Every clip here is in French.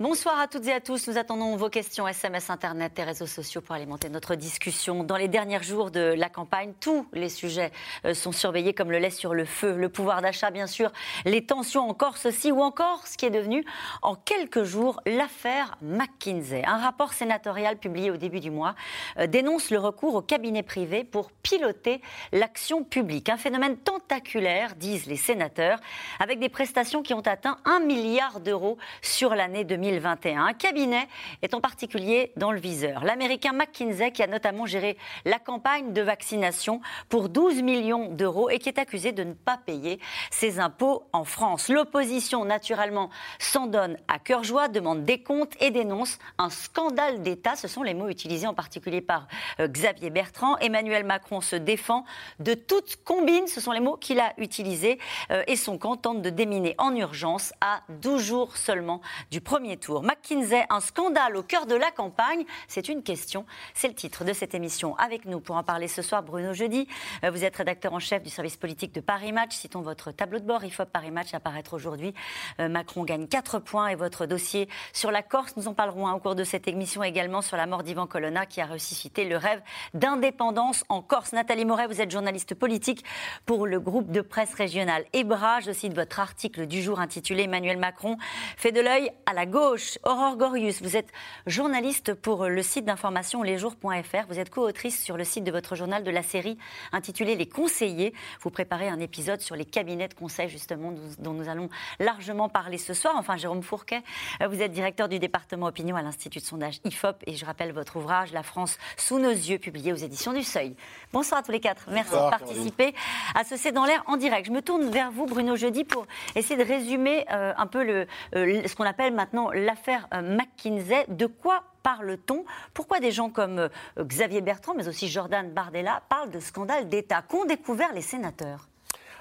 Bonsoir à toutes et à tous. Nous attendons vos questions SMS, Internet et réseaux sociaux pour alimenter notre discussion. Dans les derniers jours de la campagne, tous les sujets euh, sont surveillés comme le lait sur le feu. Le pouvoir d'achat, bien sûr, les tensions en Corse aussi, ou encore ce qui est devenu en quelques jours l'affaire McKinsey. Un rapport sénatorial publié au début du mois euh, dénonce le recours au cabinet privé pour piloter l'action publique. Un phénomène tentaculaire, disent les sénateurs, avec des prestations qui ont atteint un milliard d'euros sur l'année 2020. 2021. Un cabinet est en particulier dans le viseur. L'américain McKinsey, qui a notamment géré la campagne de vaccination pour 12 millions d'euros et qui est accusé de ne pas payer ses impôts en France. L'opposition, naturellement, s'en donne à cœur joie, demande des comptes et dénonce un scandale d'État. Ce sont les mots utilisés en particulier par euh, Xavier Bertrand. Emmanuel Macron se défend de toute combine. Ce sont les mots qu'il a utilisés. Euh, et son camp tente de déminer en urgence à 12 jours seulement du premier McKinsey, un scandale au cœur de la campagne C'est une question. C'est le titre de cette émission. Avec nous pour en parler ce soir, Bruno Jeudi. Euh, vous êtes rédacteur en chef du service politique de Paris Match. Citons votre tableau de bord. IFOP Paris Match apparaître aujourd'hui. Euh, Macron gagne 4 points et votre dossier sur la Corse. Nous en parlerons hein, au cours de cette émission également sur la mort d'Ivan Colonna qui a ressuscité le rêve d'indépendance en Corse. Nathalie Moret, vous êtes journaliste politique pour le groupe de presse régional EBRA. Je cite votre article du jour intitulé Emmanuel Macron fait de l'œil à la gauche Aurore Gorius, vous êtes journaliste pour le site d'information lesjours.fr. Vous êtes co-autrice sur le site de votre journal de la série intitulée Les conseillers. Vous préparez un épisode sur les cabinets de conseil, justement, dont nous allons largement parler ce soir. Enfin, Jérôme Fourquet, vous êtes directeur du département opinion à l'Institut de sondage IFOP. Et je rappelle votre ouvrage La France sous nos yeux, publié aux éditions du Seuil. Bonsoir à tous les quatre. Merci de participer à ce C'est dans l'air en direct. Je me tourne vers vous, Bruno Jeudi, pour essayer de résumer euh, un peu le, euh, ce qu'on appelle maintenant l'affaire euh, McKinsey. De quoi parle-t-on? Pourquoi des gens comme Xavier Bertrand, mais aussi Jordan Bardella, parlent de scandale d'État? Qu'ont découvert les sénateurs?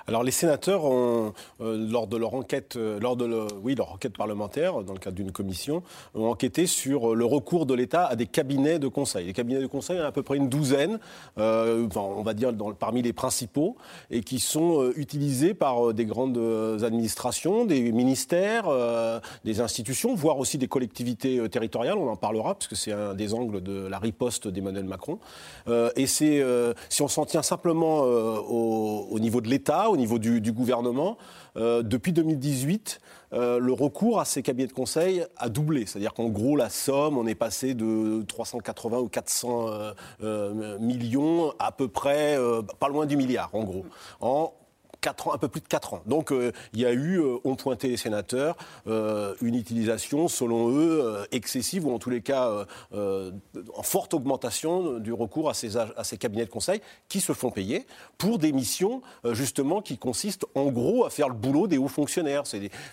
Alors les sénateurs ont, euh, lors de leur enquête, euh, lors de oui, leur enquête parlementaire, dans le cadre d'une commission, ont enquêté sur le recours de l'État à des cabinets de conseil. Les cabinets de conseil, il y en a à peu près une douzaine, euh, on va dire parmi les principaux, et qui sont utilisés par des grandes administrations, des ministères, des institutions, voire aussi des collectivités territoriales. On en parlera parce que c'est un des angles de la riposte d'Emmanuel Macron. et c'est si on s'en tient simplement au niveau de l'État, niveau du, gouvernement. Euh, depuis 2018, euh, le recours à ces cabinets de conseil a doublé. C'est-à-dire qu'en gros, la somme, on est passé de 380 ou 400 euh, millions à peu près, pas loin du milliard, en gros, un peu plus de 4 ans. Donc euh, il y a eu, euh, ont pointé les sénateurs, euh, une utilisation, selon eux, excessive ou en tous les cas en forte augmentation du recours à ces, cabinets de conseil qui se font payer pour des missions justement qui consistent en gros à faire le boulot des hauts fonctionnaires.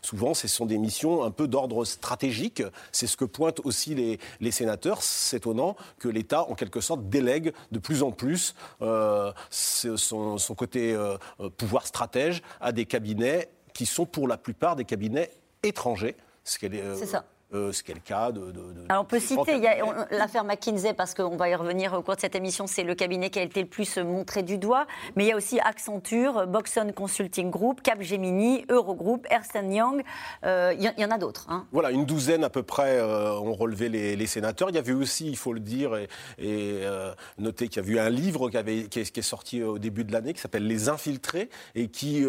Souvent, ce sont des missions un peu d'ordre stratégique. C'est ce que pointent aussi les, sénateurs. C'est étonnant que l'État, en quelque sorte, délègue de plus en plus son, côté pouvoir stratégique à des cabinets qui sont pour la plupart des cabinets étrangers. Euh, C'est ça. Euh, ce qui est le cas de. Alors on peut citer l'affaire McKinsey parce qu'on va y revenir au cours de cette émission. C'est le cabinet qui a été le plus montré du doigt, mais il y a aussi Accenture, Boxon Consulting Group, Capgemini, Eurogroup, Ernst Young. Euh, il y, en a d'autres. Hein. Voilà, une douzaine à peu près euh, ont relevé les, sénateurs. Il y avait aussi, il faut le dire et, et noter qu'il y a eu un livre qui, avait, qui, est, sorti au début de l'année qui s'appelle Les Infiltrés et qui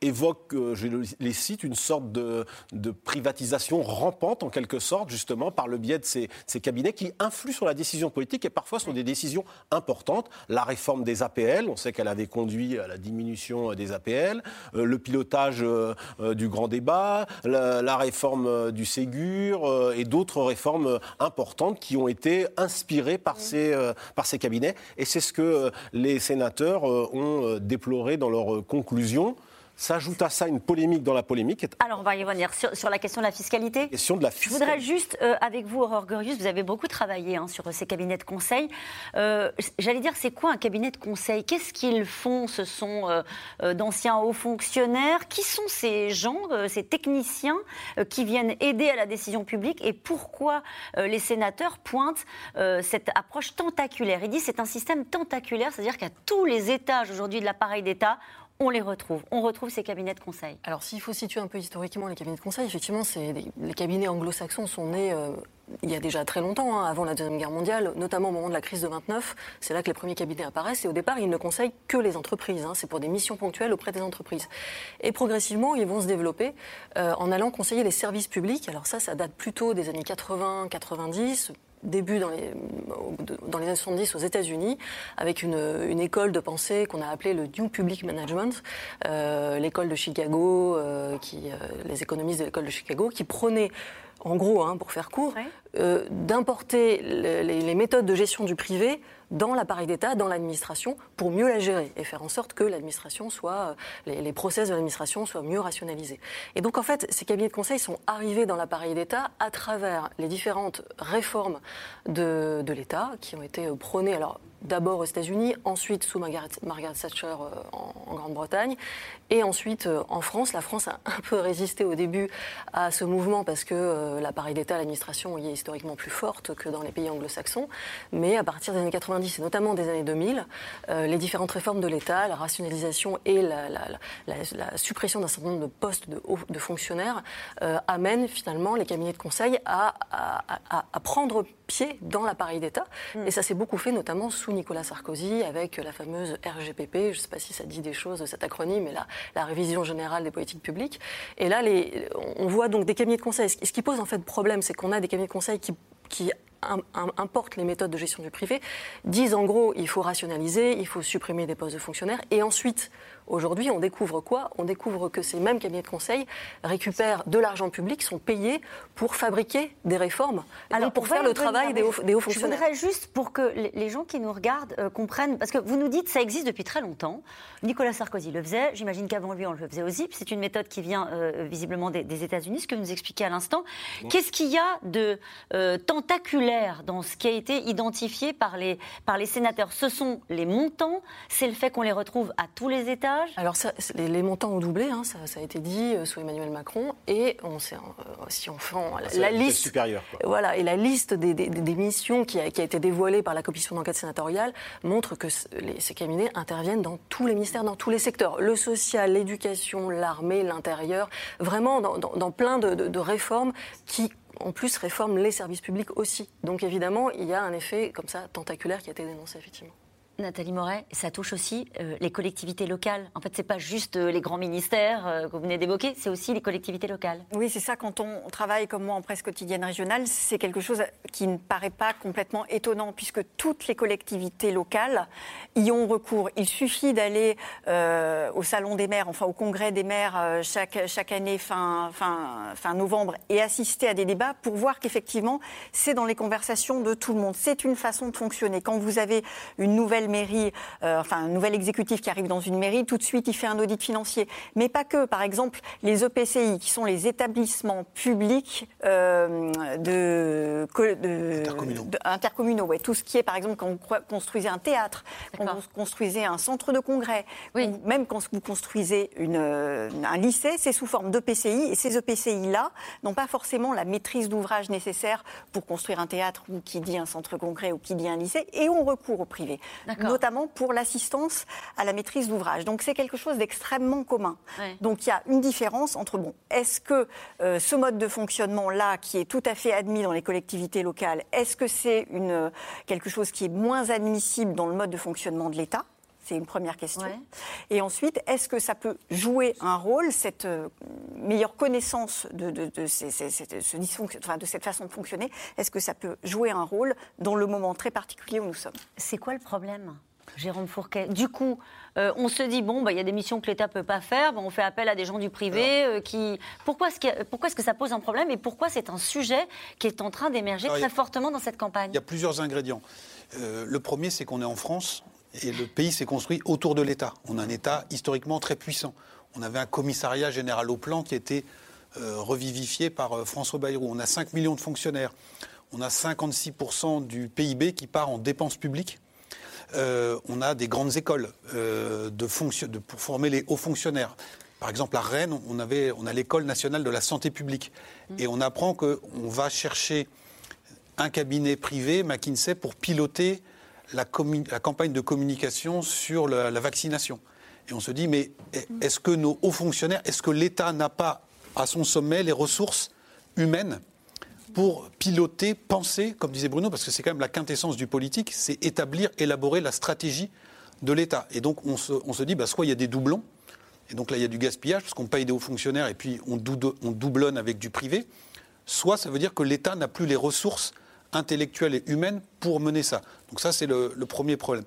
évoque, je les cite, une sorte de, de privatisation rampante en quelque sorte, justement, par le biais de ces, cabinets qui influent sur la décision politique et parfois sur des décisions importantes. La réforme des APL, on sait qu'elle avait conduit à la diminution des APL, euh, le pilotage euh, euh, du grand débat, la, réforme du Ségur et d'autres réformes importantes qui ont été inspirées par, ces, par ces cabinets. Et c'est ce que les sénateurs ont déploré dans leurs conclusions. S'ajoute à ça une polémique dans la polémique. Alors, on va y revenir sur, la question de la fiscalité. Question de la fiscalité. Je voudrais juste, euh, avec vous, Aurore Gurius, vous avez beaucoup travaillé hein, sur ces cabinets de conseil. Euh, j'allais dire, c'est quoi un cabinet de conseil? Qu'est-ce qu'ils font? Ce sont euh, d'anciens hauts fonctionnaires? Qui sont ces gens, ces techniciens qui viennent aider à la décision publique? Et pourquoi les sénateurs pointent cette approche tentaculaire? Ils disent c'est un système tentaculaire, c'est-à-dire qu'à tous les étages aujourd'hui de l'appareil d'État, on les retrouve. On retrouve ces cabinets de conseil. Alors, s'il faut situer un peu historiquement les cabinets de conseil, effectivement, les cabinets anglo-saxons sont nés euh, il y a déjà très longtemps, hein, avant la Deuxième Guerre mondiale, notamment au moment de la crise de 29. C'est là que les premiers cabinets apparaissent. Et au départ, ils ne conseillent que les entreprises. Hein. c'est pour des missions ponctuelles auprès des entreprises. Et progressivement, ils vont se développer euh, en allant conseiller les services publics. Alors ça, ça date plutôt des années 80, 90 début dans les, dans les années 70 aux États-Unis, avec une, une, école de pensée qu'on a appelée le New Public Management, euh, l'école de Chicago, euh, qui, euh, les économistes de l'école de Chicago, qui prônaient en gros, hein, pour faire court, d'importer les, méthodes de gestion du privé dans l'appareil d'État, dans l'administration, pour mieux la gérer et faire en sorte que l'administration soit, euh, les, process de l'administration soient mieux rationalisés. Et donc, en fait, ces cabinets de conseil sont arrivés dans l'appareil d'État à travers les différentes réformes de, l'État qui ont été euh, prônées. Alors, d'abord aux États-Unis, ensuite sous Margaret, Thatcher euh, en, Grande-Bretagne, et ensuite en France. La France a un peu résisté au début à ce mouvement parce que l'appareil d'État, l'administration y est historiquement plus forte que dans les pays anglo-saxons. Mais à partir des années 90 et notamment des années 2000, les différentes réformes de l'État, la rationalisation et la, suppression d'un certain nombre de postes de, fonctionnaires amènent finalement les cabinets de conseil à, à prendre pied dans l'appareil d'État. Hmm. Et ça s'est beaucoup fait notamment sous Nicolas Sarkozy avec la fameuse RGPP, je ne sais pas si ça dit des choses, cet acronyme, mais la, la révision générale des politiques publiques. Et là, les, on voit donc des cabinets de conseil. Ce qui pose en fait problème, c'est qu'on a des cabinets de conseil qui, qui importent les méthodes de gestion du privé, disent en gros il faut rationaliser, il faut supprimer des postes de fonctionnaires, et ensuite Aujourd'hui, on découvre quoi? On découvre que ces mêmes cabinets de conseil récupèrent de l'argent public, sont payés pour fabriquer des réformes, Alors, pour faire le travail des hauts, fonctionnaires. Je voudrais juste pour que les gens qui nous regardent euh, comprennent, parce que vous nous dites ça existe depuis très longtemps. Nicolas Sarkozy le faisait, j'imagine qu'avant lui on le faisait aussi. C'est une méthode qui vient euh, visiblement des, États-Unis, ce que vous nous expliquez à l'instant. Qu'est-ce qu'il y a de euh, tentaculaire dans ce qui a été identifié par les, par les sénateurs? Ce sont les montants, c'est le fait qu'on les retrouve à tous les États alors, les, montants ont doublé, hein, ça, a été dit euh, sous Emmanuel Macron, et on sait, euh, si on fait la, liste supérieure, voilà, et la liste des, missions qui a, été dévoilée par la commission d'enquête sénatoriale montre que ces cabinets interviennent dans tous les ministères, dans tous les secteurs, le social, l'éducation, l'armée, l'intérieur, vraiment dans, plein de, de réformes qui en plus réforment les services publics aussi. Donc évidemment, il y a un effet comme ça tentaculaire qui a été dénoncé effectivement. Nathalie Moret, ça touche aussi euh, les collectivités locales. En fait, c'est pas juste euh, les grands ministères euh, que vous venez d'évoquer, c'est aussi les collectivités locales. Oui, c'est ça. Quand on travaille comme moi en presse quotidienne régionale, c'est quelque chose qui ne paraît pas complètement étonnant, puisque toutes les collectivités locales y ont recours. Il suffit d'aller au salon des maires, enfin au congrès des maires chaque, chaque année fin, fin, fin novembre, et assister à des débats pour voir qu'effectivement, c'est dans les conversations de tout le monde. C'est une façon de fonctionner. Quand vous avez une nouvelle mairie, euh, enfin un nouvel exécutif qui arrive dans une mairie, tout de suite il fait un audit financier. Mais pas que. Par exemple, les EPCI, qui sont les établissements publics euh, de, intercommunaux. ouais. Tout ce qui est, par exemple, quand vous construisez un théâtre, quand vous construisez un centre de congrès, ou même quand vous construisez une, euh, un lycée, c'est sous forme d'EPCI. Et ces EPCI-là n'ont pas forcément la maîtrise d'ouvrage nécessaire pour construire un théâtre ou qui dit un centre congrès ou qui dit un lycée, et on recourt au privé notamment pour l'assistance à la maîtrise d'ouvrage. Donc c'est quelque chose d'extrêmement commun. Donc il y a une différence entre, bon, est-ce que euh, ce mode de fonctionnement-là, qui est tout à fait admis dans les collectivités locales, est-ce que c'est une, quelque chose qui est moins admissible dans le mode de fonctionnement de l'État? C'est une première question. Et ensuite, est-ce que ça peut jouer un rôle, cette euh, meilleure connaissance de, de, de, enfin, de cette façon de fonctionner, est-ce que ça peut jouer un rôle dans le moment très particulier où nous sommes? C'est quoi le problème Jérôme Fourquet? Du coup, euh, on se dit bon, bah, il y a des missions que l'État peut pas faire, on fait appel à des gens du privé euh, qui. Pourquoi est-ce, que, pourquoi est-ce que ça pose un problème et pourquoi c'est un sujet qui est en train d'émerger très fortement dans cette campagne? Il y a plusieurs ingrédients. le premier, c'est qu'on est en France et le pays s'est construit autour de l'État. On a un État historiquement très puissant. On avait un commissariat général au plan qui était euh, revivifié par euh, François Bayrou. On a 5 millions de fonctionnaires. On a 56% du PIB qui part en dépenses publiques. Euh, on a des grandes écoles de pour former les hauts fonctionnaires. Par exemple, à Rennes, on, avait, on a l'école nationale de la santé publique. Mmh. Et on apprend qu'on va chercher un cabinet privé, McKinsey, pour piloter la, campagne de communication sur la, la, vaccination. Et on se dit, mais est-ce que nos hauts fonctionnaires, est-ce que l'État n'a pas à son sommet les ressources humaines pour piloter, penser, comme disait Bruno, parce que c'est quand même la quintessence du politique, c'est établir, élaborer la stratégie de l'État. Et donc on se, dit, bah, soit il y a des doublons, et donc là il y a du gaspillage, parce qu'on paye des hauts fonctionnaires et puis on, doublonne avec du privé, soit ça veut dire que l'État n'a plus les ressources intellectuelles et humaines pour mener ça. Donc ça c'est le, premier problème.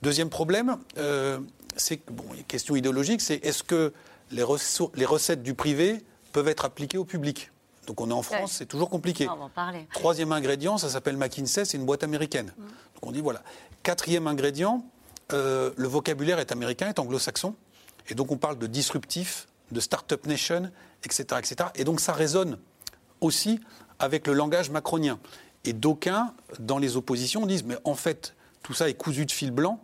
Deuxième problème, euh, c'est bon, question idéologique, c'est est-ce que les, les recettes du privé peuvent être appliquées au public? Donc on est en France, c'est toujours compliqué. On va en parler. Troisième ingrédient, ça s'appelle McKinsey, c'est une boîte américaine. Mm. Donc on dit voilà. Quatrième ingrédient, euh, le vocabulaire est américain, est anglo-saxon. Et donc on parle de disruptif, de start-up nation, etc., etc. Et donc ça résonne aussi avec le langage macronien. Et d'aucuns, dans les oppositions, disent mais en fait, tout ça est cousu de fil blanc.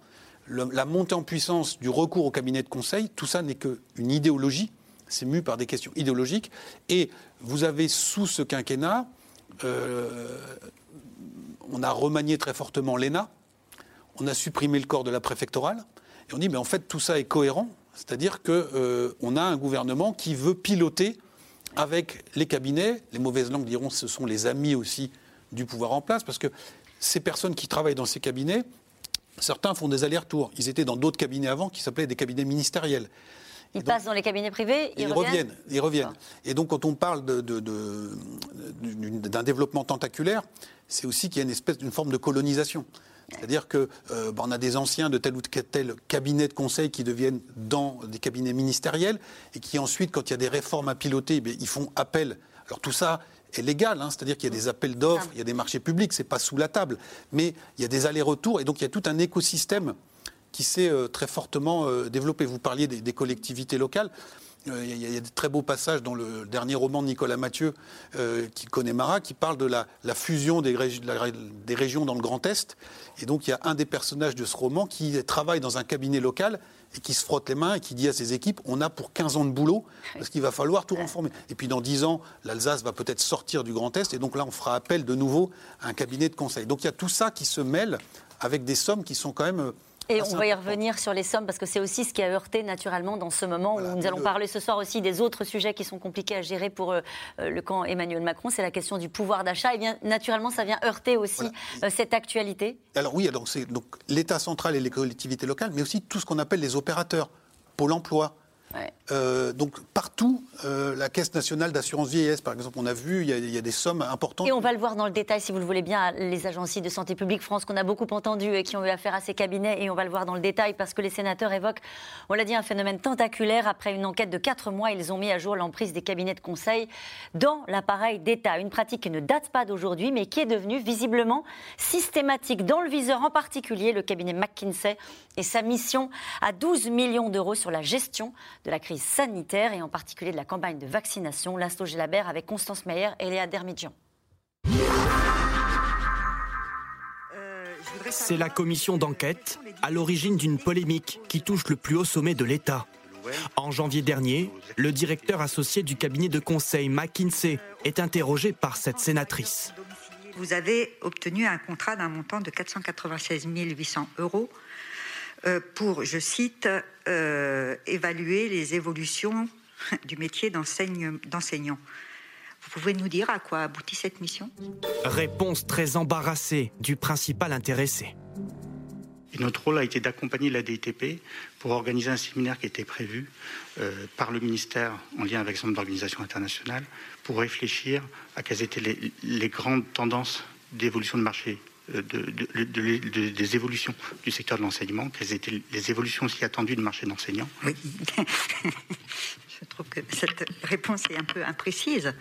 la montée en puissance du recours au cabinet de conseil, tout ça n'est qu'une idéologie. C'est mu par des questions idéologiques. Et vous avez sous ce quinquennat, euh, on a remanié très fortement l'ENA, on a supprimé le corps de la préfectorale, et on dit, mais en fait, tout ça est cohérent, c'est-à-dire qu'on euh, a un gouvernement qui veut piloter avec les cabinets, les mauvaises langues diront ce sont les amis aussi du pouvoir en place, parce que ces personnes qui travaillent dans ces cabinets, certains font des allers-retours. Ils étaient dans d'autres cabinets avant qui s'appelaient des cabinets ministériels. Ils passent dans les cabinets privés, ils, reviennent, Ils reviennent. Et donc, quand on parle d'un développement tentaculaire, c'est aussi qu'il y a une espèce d'une forme de colonisation. C'est-à-dire qu'on euh, bah, a des anciens de tel ou tel cabinet de conseil qui deviennent dans des cabinets ministériels et qui ensuite, quand il y a des réformes à piloter, eh ils font appel. Alors tout ça est légal, hein, c'est-à-dire qu'il y a des appels d'offres, il y a des marchés publics, c'est pas sous la table, mais il y a des allers-retours et donc il y a tout un écosystème qui s'est euh, très fortement euh, développé. Vous parliez des, collectivités locales. Euh, il y, a de très beaux passages dans le dernier roman de Nicolas Mathieu, qui connaît Marat, qui parle de la, fusion des, des, régions dans le Grand Est. Et donc, il y a un des personnages de ce roman qui travaille dans un cabinet local et qui se frotte les mains et qui dit à ses équipes on a pour 15 ans de boulot, parce qu'il va falloir tout renformer. Et puis, dans 10 ans, l'Alsace va peut-être sortir du Grand Est, et donc là, on fera appel de nouveau à un cabinet de conseil. Donc, il y a tout ça qui se mêle avec des sommes qui sont quand même et on va y revenir sur les sommes parce que c'est aussi ce qui a heurté naturellement dans ce moment où nous allons parler ce soir aussi des autres sujets qui sont compliqués à gérer pour euh, euh, le camp Emmanuel Macron. C'est la question du pouvoir d'achat. Et bien naturellement, ça vient heurter aussi euh, cette actualité. Alors oui, c'est donc l'État central et les collectivités locales, mais aussi tout ce qu'on appelle les opérateurs, Pôle Emploi, euh, donc partout, euh, la Caisse nationale d'assurance vieillesse, par exemple, on a vu, il y, a, des sommes importantes. Et on va le voir dans le détail, si vous le voulez bien, les agences de santé publique France qu'on a beaucoup entendu et qui ont eu affaire à ces cabinets, et on va le voir dans le détail parce que les sénateurs évoquent, on l'a dit, un phénomène tentaculaire. Après une enquête de 4 mois, ils ont mis à jour l'emprise des cabinets de conseil dans l'appareil d'État. Une pratique qui ne date pas d'aujourd'hui, mais qui est devenue visiblement systématique. Dans le viseur en particulier, le cabinet McKinsey et sa mission à 12 millions d'euros sur la gestion de la crise sanitaire et en particulier de la campagne de vaccination. L'Insto Gélabert avec Constance Meyer et Léa Dermidjian. C'est la commission d'enquête à l'origine d'une polémique qui touche le plus haut sommet de l'État. En janvier dernier, le directeur associé du cabinet de conseil McKinsey est interrogé par cette sénatrice. Vous avez obtenu un contrat d'un montant de 496 800 euros euh, pour, je cite, euh, évaluer les évolutions du métier d'enseignant. Vous pouvez nous dire à quoi aboutit cette mission? Réponse très embarrassée du principal intéressé. notre rôle a été d'accompagner la DTP pour organiser un séminaire qui était prévu euh, par le ministère en lien avec son d'organisation internationale pour réfléchir à quelles étaient les, les grandes tendances d'évolution de marché de, des évolutions du secteur de l'enseignement, quelles étaient les évolutions aussi attendues du marché d'enseignants Oui. Je trouve que cette réponse est un peu imprécise.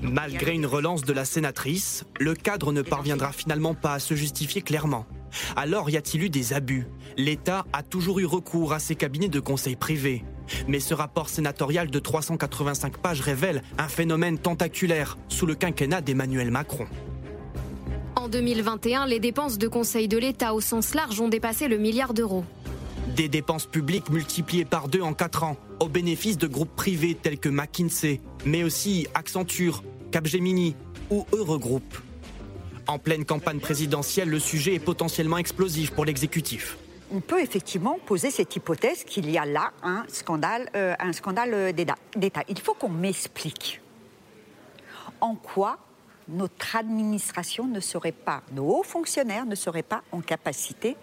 Malgré une relance de la sénatrice, le cadre ne parviendra finalement pas à se justifier clairement. Alors y a-t-il eu des abus? L'État a toujours eu recours à ses cabinets de conseil privés. Mais ce rapport sénatorial de 385 pages révèle un phénomène tentaculaire sous le quinquennat d'Emmanuel Macron. En 2021, les dépenses de conseil de l'État au sens large ont dépassé le milliard d'euros. Des dépenses publiques multipliées par deux en quatre ans, au bénéfice de groupes privés tels que McKinsey, mais aussi Accenture, Capgemini ou Eurogroup. En pleine campagne présidentielle, le sujet est potentiellement explosif pour l'exécutif on peut effectivement poser cette hypothèse qu'il y a là un scandale, euh, un scandale d'État. Il faut qu'on m'explique en quoi notre administration ne serait pas, nos hauts fonctionnaires ne seraient pas en capacité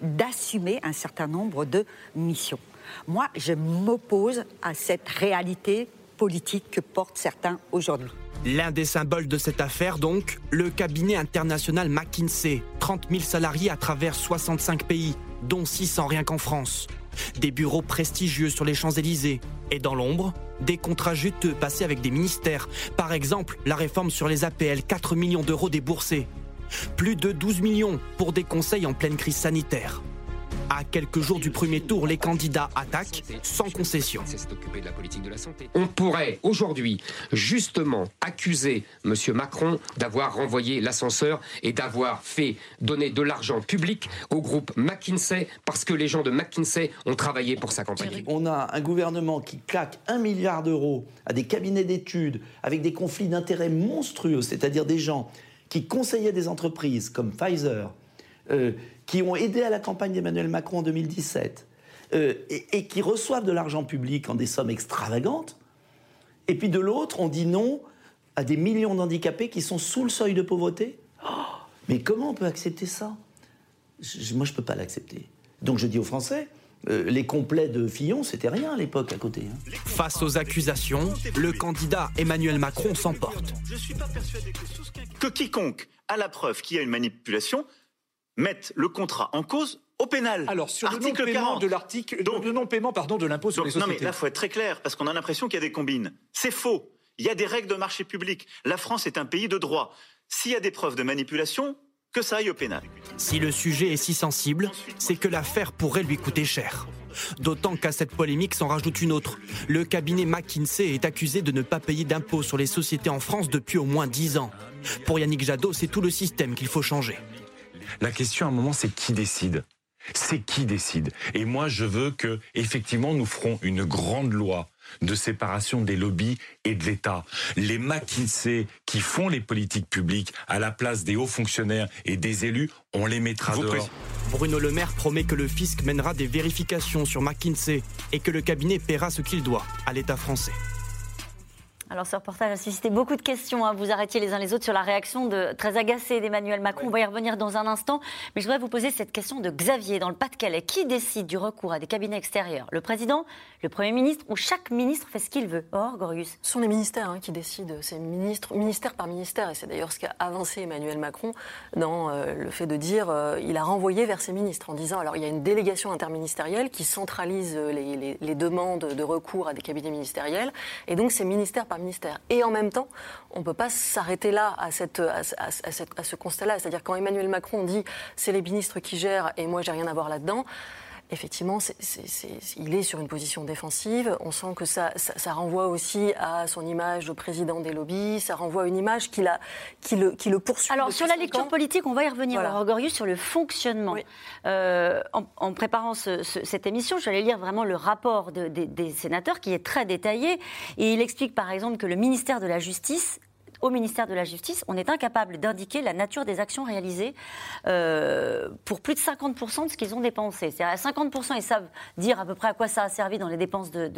d'assumer un certain nombre de missions. Moi, je m'oppose à cette réalité politique que portent certains aujourd'hui. L'un des symboles de cette affaire, donc, le cabinet international McKinsey. 30 000 salariés à travers 65 pays, dont 600 rien qu'en France. Des bureaux prestigieux sur les Champs-Élysées. Et dans l'ombre, des contrats juteux passés avec des ministères. Par exemple, la réforme sur les APL, 4 millions d'euros déboursés. Plus de 12 millions pour des conseils en pleine crise sanitaire. À quelques jours du premier tour, les candidats attaquent sans concession. On pourrait aujourd'hui justement accuser M. Macron d'avoir renvoyé l'ascenseur et d'avoir fait donner de l'argent public au groupe McKinsey parce que les gens de McKinsey ont travaillé pour sa campagne. On a un gouvernement qui claque un milliard d'euros à des cabinets d'études avec des conflits d'intérêts monstrueux, c'est-à-dire des gens qui conseillaient des entreprises comme Pfizer, euh, qui ont aidé à la campagne d'Emmanuel Macron en 2017 euh, et, qui reçoivent de l'argent public en des sommes extravagantes. Et puis de l'autre, on dit non à des millions d'handicapés qui sont sous le seuil de pauvreté. Oh, mais comment on peut accepter ça? Moi, je ne peux pas l'accepter. Donc je dis aux Français, euh, les complets de Fillon, c'était rien à l'époque à côté. Hein. Face aux accusations, le candidat Emmanuel Macron s'emporte. Que quiconque a la preuve qu'il y a une manipulation mettent le contrat en cause au pénal. Alors sur le non-paiement de l'article, de non-paiement pardon de l'impôt sur les sociétés. Non mais là faut être très clair parce qu'on a l'impression qu'il y a des combines. C'est faux. Il y a des règles de marché public. La France est un pays de droit. S'il y a des preuves de manipulation, que ça aille au pénal. Si le sujet est si sensible, c'est que l'affaire pourrait lui coûter cher. D'autant qu'à cette polémique s'en rajoute une autre. Le cabinet McKinsey est accusé de ne pas payer d'impôts sur les sociétés en France depuis au moins 10 ans. Pour Yannick Jadot, c'est tout le système qu'il faut changer. La question à un moment, c'est qui décide? C'est qui décide? Et moi, je veux que, effectivement, nous ferons une grande loi de séparation des lobbies et de l'État. Les McKinsey qui font les politiques publiques à la place des hauts fonctionnaires et des élus, on les mettra dehors. Bruno Le Maire promet que le fisc mènera des vérifications sur McKinsey et que le cabinet paiera ce qu'il doit à l'État français. Alors ce reportage a suscité beaucoup de questions. Hein. Vous arrêtiez les uns les autres sur la réaction de, très agacée d'Emmanuel Macron. On va y revenir dans un instant. Mais je voudrais vous poser cette question de Xavier dans le Pas-de-Calais. Qui décide du recours à des cabinets extérieurs? Le président, le Premier ministre ou chaque ministre fait ce qu'il veut? Or, Gorius Ce sont les ministères hein, qui décident. C'est ministre, ministère par ministère. Et c'est d'ailleurs ce qu'a avancé Emmanuel Macron dans euh, le fait de dire euh, il a renvoyé vers ses ministres en disant alors il y a une délégation interministérielle qui centralise les, les demandes de recours à des cabinets ministériels. Et donc c'est ministère par Et en même temps, on ne peut pas s'arrêter là à ce constat-là. C'est-à-dire quand Emmanuel Macron dit c'est les ministres qui gèrent et moi j'ai rien à voir là-dedans, effectivement, il est sur une position défensive. On sent que ça, renvoie aussi à son image de président des lobbies. Ça renvoie à une image qui, qui, le, qui le poursuit. Alors, sur la lecture politique, on va y revenir, voilà. sur le fonctionnement. Euh, en, préparant cette émission, j'allais lire vraiment le rapport des sénateurs qui est très détaillé. Et il explique, par exemple, que le ministère de la Justice au ministère de la Justice, on est incapable d'indiquer la nature des actions réalisées euh, pour plus de 50% de ce qu'ils ont dépensé. C'est-à-dire à 50%, ils savent dire à peu près à quoi ça a servi dans les dépenses de,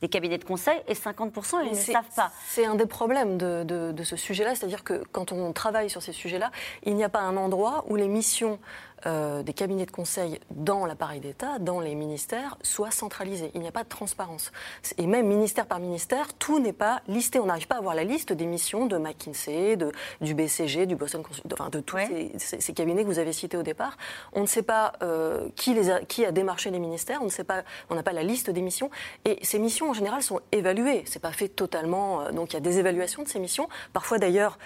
des cabinets de conseil, et 50%, ils ne savent pas. C'est un des problèmes de, de ce sujet-là, c'est-à-dire que quand on travaille sur ces sujets-là, il n'y a pas un endroit où les missions euh, des cabinets de conseil dans l'appareil d'État, dans les ministères, soient centralisés. Il n'y a pas de transparence. Et même ministère par ministère, tout n'est pas listé. On n'arrive pas à avoir la liste des missions de McKinsey, de, du BCG, du Boston Consulting, enfin de tous ces, cabinets que vous avez cités au départ. On ne sait pas euh, qui, les a, qui a démarché les ministères, on ne sait pas, on n'a pas la liste des missions. Et ces missions, en général, sont évaluées. C'est pas fait totalement. Euh, donc il y a des évaluations de ces missions, parfois d'ailleurs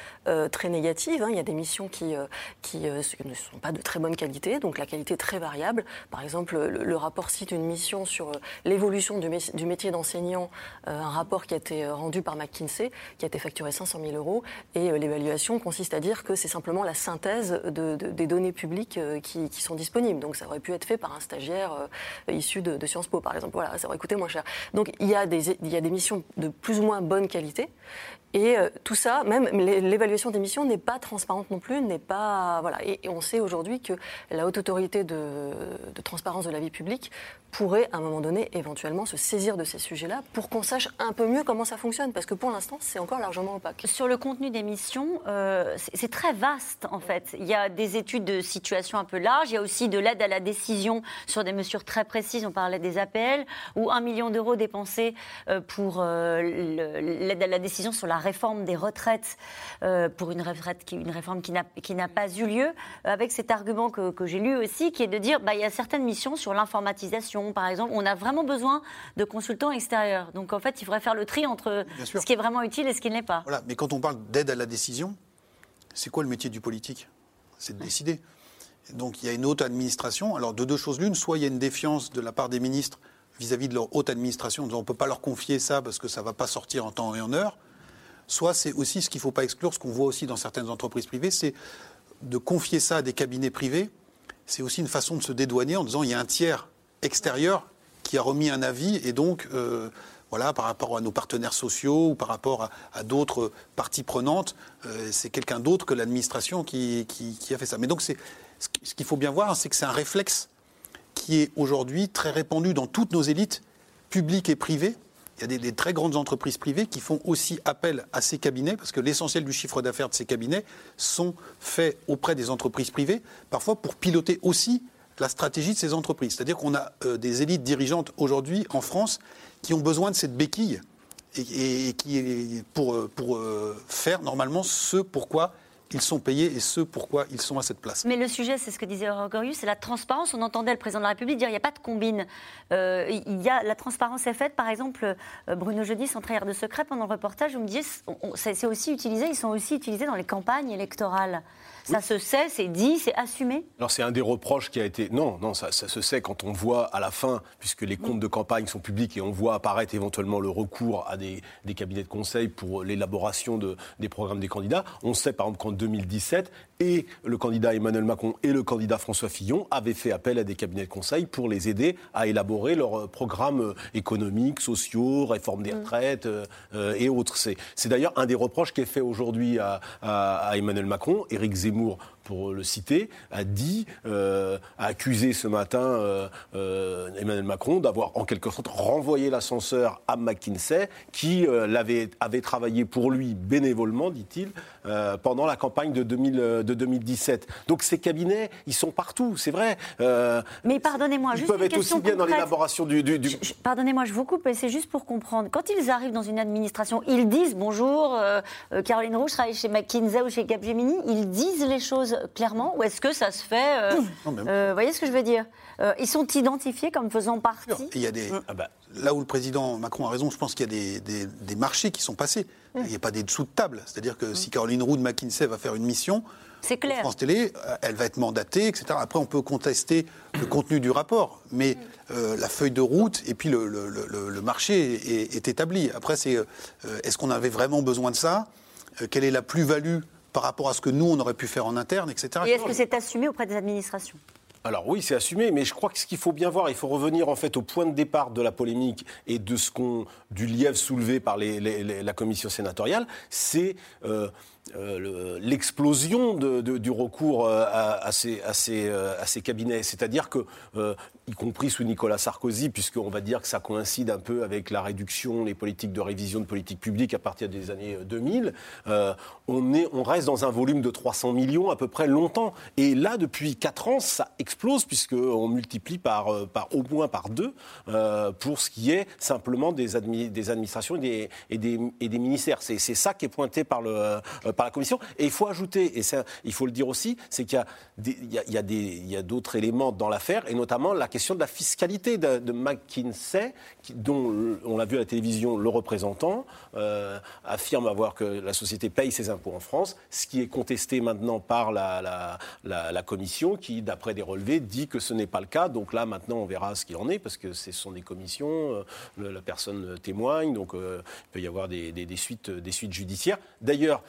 très négatives. Hein. Il y a des missions qui, qui ne sont pas de très bonne qualité donc la qualité très variable. Par exemple, le, rapport cite une mission sur l'évolution du, métier d'enseignant, un rapport qui a été rendu par McKinsey, qui a été facturé 500 000 euros, et l'évaluation consiste à dire que c'est simplement la synthèse des données publiques qui, sont disponibles. Donc ça aurait pu être fait par un stagiaire issu de, Sciences Po, par exemple. Voilà, ça aurait coûté moins cher. Donc il y a des missions de plus ou moins bonne qualité. Et euh, tout ça, même l'évaluation des missions n'est pas transparente non plus, n'est pas voilà. Et, on sait aujourd'hui que la haute autorité de, transparence de la vie publique pourrait, à un moment donné, éventuellement se saisir de ces sujets-là pour qu'on sache un peu mieux comment ça fonctionne, parce que pour l'instant, c'est encore largement opaque. Sur le contenu des missions, euh, c'est très vaste en fait. Il y a des études de situation un peu larges, il y a aussi de l'aide à la décision sur des mesures très précises. On parlait des APL ou un million d'euros dépensés euh, pour l'aide à la décision sur la réforme des retraites euh, pour une, retraite qui, une réforme qui n'a pas eu lieu, avec cet argument que, que j'ai lu aussi, qui est de dire bah, il y a certaines missions sur l'informatisation, par exemple, on a vraiment besoin de consultants extérieurs. Donc en fait, il faudrait faire le tri entre ce qui est vraiment utile et ce qui ne l'est pas. Voilà, mais quand on parle d'aide à la décision, c'est quoi le métier du politique? C'est de décider. Donc il y a une haute administration. Alors de deux choses l'une, soit il y a une défiance de la part des ministres vis-à-vis de leur haute administration, en disant on ne peut pas leur confier ça parce que ça ne va pas sortir en temps et en heure soit c'est aussi ce qu'il ne faut pas exclure, ce qu'on voit aussi dans certaines entreprises privées, c'est de confier ça à des cabinets privés. C'est aussi une façon de se dédouaner en disant il y a un tiers extérieur qui a remis un avis et donc euh, voilà par rapport à nos partenaires sociaux ou par rapport à, d'autres parties prenantes, euh, c'est quelqu'un d'autre que l'administration qui, a fait ça. Mais donc ce qu'il faut bien voir, c'est que c'est un réflexe qui est aujourd'hui très répandu dans toutes nos élites publiques et privées il y a des, très grandes entreprises privées qui font aussi appel à ces cabinets, parce que l'essentiel du chiffre d'affaires de ces cabinets sont faits auprès des entreprises privées, parfois pour piloter aussi la stratégie de ces entreprises. C'est-à-dire qu'on a euh, des élites dirigeantes aujourd'hui en France qui ont besoin de cette béquille et, qui pour, euh, euh, faire normalement ce pourquoi ils sont payés et ce pourquoi ils sont à cette place. Mais le sujet, c'est ce que disait Gorius, c'est la transparence. On entendait le président de la République dire il n'y a pas de combine. Euh, il y a, la transparence est faite. Par exemple, euh, Bruno Jeudi, sans de secret, pendant le reportage, vous me disiez c'est aussi utilisé, ils sont aussi utilisés dans les campagnes électorales. Ça se sait, c'est dit, c'est assumé Alors c'est un des reproches qui a été... Non, non, ça, se sait quand on voit à la fin, puisque les comptes de campagne sont publics et on voit apparaître éventuellement le recours à des, cabinets de conseil pour l'élaboration de, des programmes des candidats. On sait par exemple qu'en 2017, et le candidat Emmanuel Macron et le candidat François Fillon avaient fait appel à des cabinets de conseil pour les aider à élaborer leurs programmes économiques, sociaux, réforme des mmh. retraites euh, et autres. C'est d'ailleurs un des reproches qui est fait aujourd'hui à, à, Emmanuel Macron. Éric Zemmour pour le citer, a dit, euh, a accusé ce matin euh, euh, Emmanuel Macron d'avoir en quelque sorte renvoyé l'ascenseur à McKinsey, qui l'avait, avait travaillé pour lui bénévolement, dit-il, pendant la campagne de, 2000, de 2017. Donc ces cabinets, ils sont partout, c'est vrai. Mais pardonnez-moi, ils peuvent être aussi bien dans l'élaboration du. pardonnez-moi, je vous coupe, c'est juste pour comprendre. Quand ils arrivent dans une administration, ils disent bonjour, Caroline Roux, je travaille chez McKinsey ou chez Capgemini, ils disent les choses clairement ou est-ce que ça se fait euh, euh, Vous voyez ce que je veux dire euh, Ils sont identifiés comme faisant partie. Il y a des, mm. ah bah, là où le président Macron a raison, je pense qu'il y a des, des, marchés qui sont passés. Mm. Il n'y a pas des dessous de table. C'est-à-dire que si mm. Caroline Roux de McKinsey va faire une mission, c'est clair. France Télé, elle va être mandatée, etc. Après, on peut contester le contenu du rapport, mais la feuille de route et puis le, le, le, marché est, est, établi. Après, c'est est-ce qu'on avait vraiment besoin de ça? Quelle est la plus-value par rapport à ce que nous, on aurait pu faire en interne, etc. Et est-ce que c'est assumé auprès des administrations? Alors oui, c'est assumé, mais je crois que ce qu'il faut bien voir, il faut revenir en fait au point de départ de la polémique et de ce qu'on du lièvre soulevé par la commission sénatoriale, c'est euh, euh, l'explosion du recours euh, à, ces, cabinets. C'est-à-dire que, y compris sous Nicolas Sarkozy, puisqu'on va dire que ça coïncide un peu avec la réduction, les politiques de révision de politique publique à partir des années 2000, on, est, on reste dans un volume de 300 millions à peu près longtemps. Et là, depuis 4 ans, ça explose, puisqu'on multiplie par, par, au moins par deux pour ce qui est simplement des, des administrations et des, et des, ministères. C'est ça qui est pointé par le par la Commission. Et il faut ajouter, et il faut le dire aussi, c'est qu'il y a, il y a, d'autres éléments dans l'affaire, et notamment la, question de la fiscalité de, McKinsey, dont on l'a vu à la télévision, le représentant euh, affirme avoir que la société paye ses impôts en France, ce qui est contesté maintenant par la, commission, qui, d'après des relevés, dit que ce n'est pas le cas. Donc là, maintenant, on verra ce qu'il en est, parce que ce sont des commissions, euh, la personne témoigne, donc euh, il peut y avoir des- des suites, des suites judiciaires. D'ailleurs,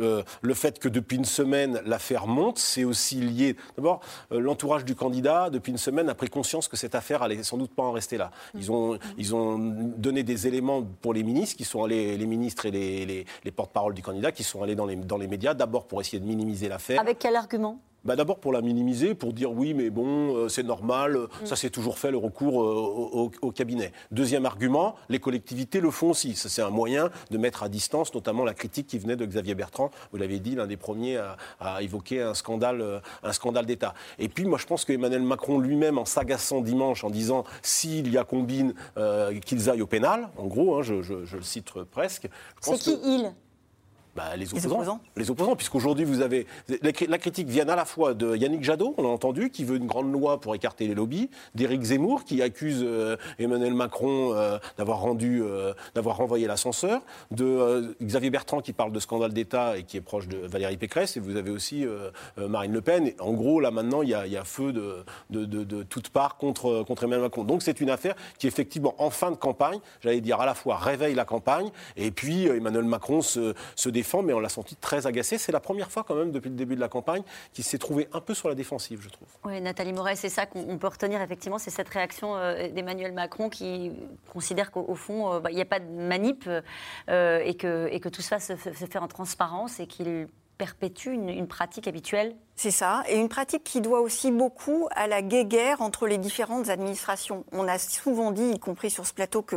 euh, le fait que depuis une semaine l'affaire monte, c'est aussi lié. D'abord, euh, l'entourage du candidat, depuis une semaine, a pris conscience que cette affaire allait sans doute pas en rester là. Ils ont, ils ont donné des éléments pour les ministres, qui sont allés, les ministres et les, les- les porte-parole du candidat, qui sont allés dans les, dans les médias, d'abord pour essayer de minimiser l'affaire. Avec quel argument? Bah, D'abord pour la minimiser, pour dire oui, mais bon, euh, c'est normal, euh, ça c'est toujours fait le recours euh, au, au- au cabinet. Deuxième argument, les collectivités le font aussi. Ça, C'est un moyen de mettre à distance notamment la critique qui venait de Xavier Bertrand, vous l'avez dit, l'un des premiers à, à évoquer un scandale, un scandale d'État. Et puis moi je pense que Emmanuel Macron lui-même, en s'agaçant dimanche, en disant s'il y a combine, euh, qu'ils aillent au pénal, en gros, hein, je, je- je le cite presque. C'est qui que- il? Bah, les Les opposants. Les opposants, puisqu'aujourd'hui, vous avez. La, cri- la critique vient à la fois de Yannick Jadot, on l'a entendu, qui veut une grande loi pour écarter les lobbies, d'Éric Zemmour, qui accuse euh, Emmanuel Macron euh, d'avoir rendu, euh, d'avoir renvoyé l'ascenseur, de Xavier Bertrand, qui parle de scandale d'État et qui est proche de Valérie Pécresse, et vous avez aussi Marine Le Pen. Et en gros, là, maintenant, il y a, il y a feu de, de, de, de toutes parts contre, contre Emmanuel Macron. Donc, c'est une affaire qui, effectivement, en fin de campagne, j'allais dire à la fois réveille la campagne, et puis Emmanuel Macron se, se défend, mais on l'a senti très agacé. C'est la première fois, quand même, depuis le début de la campagne, qu'il s'est trouvé un peu sur la défensive, je trouve. Oui, Nathalie Moret, c'est ça qu'on on peut retenir effectivement, c'est cette réaction euh, d'Emmanuel Macron qui considère qu'au au fond, euh, bah, il n'y a pas de manip euh, et, que, tout ça se, fait- en transparence et qu'il perpétue une pratique habituelle. C'est ça, et une pratique qui doit aussi beaucoup à la guéguerre entre les différentes administrations. On a souvent dit, y compris sur ce plateau, que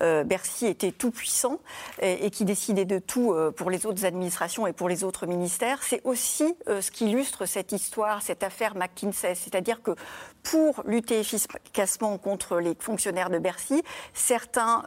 euh, Bercy était tout puissant et, et qui décidait de tout euh, pour les autres administrations et pour les autres ministères. C'est aussi euh, ce qui illustre cette histoire, cette affaire McKinsey. C'est-à-dire que pour lutter efficacement contre les fonctionnaires de Bercy, certains,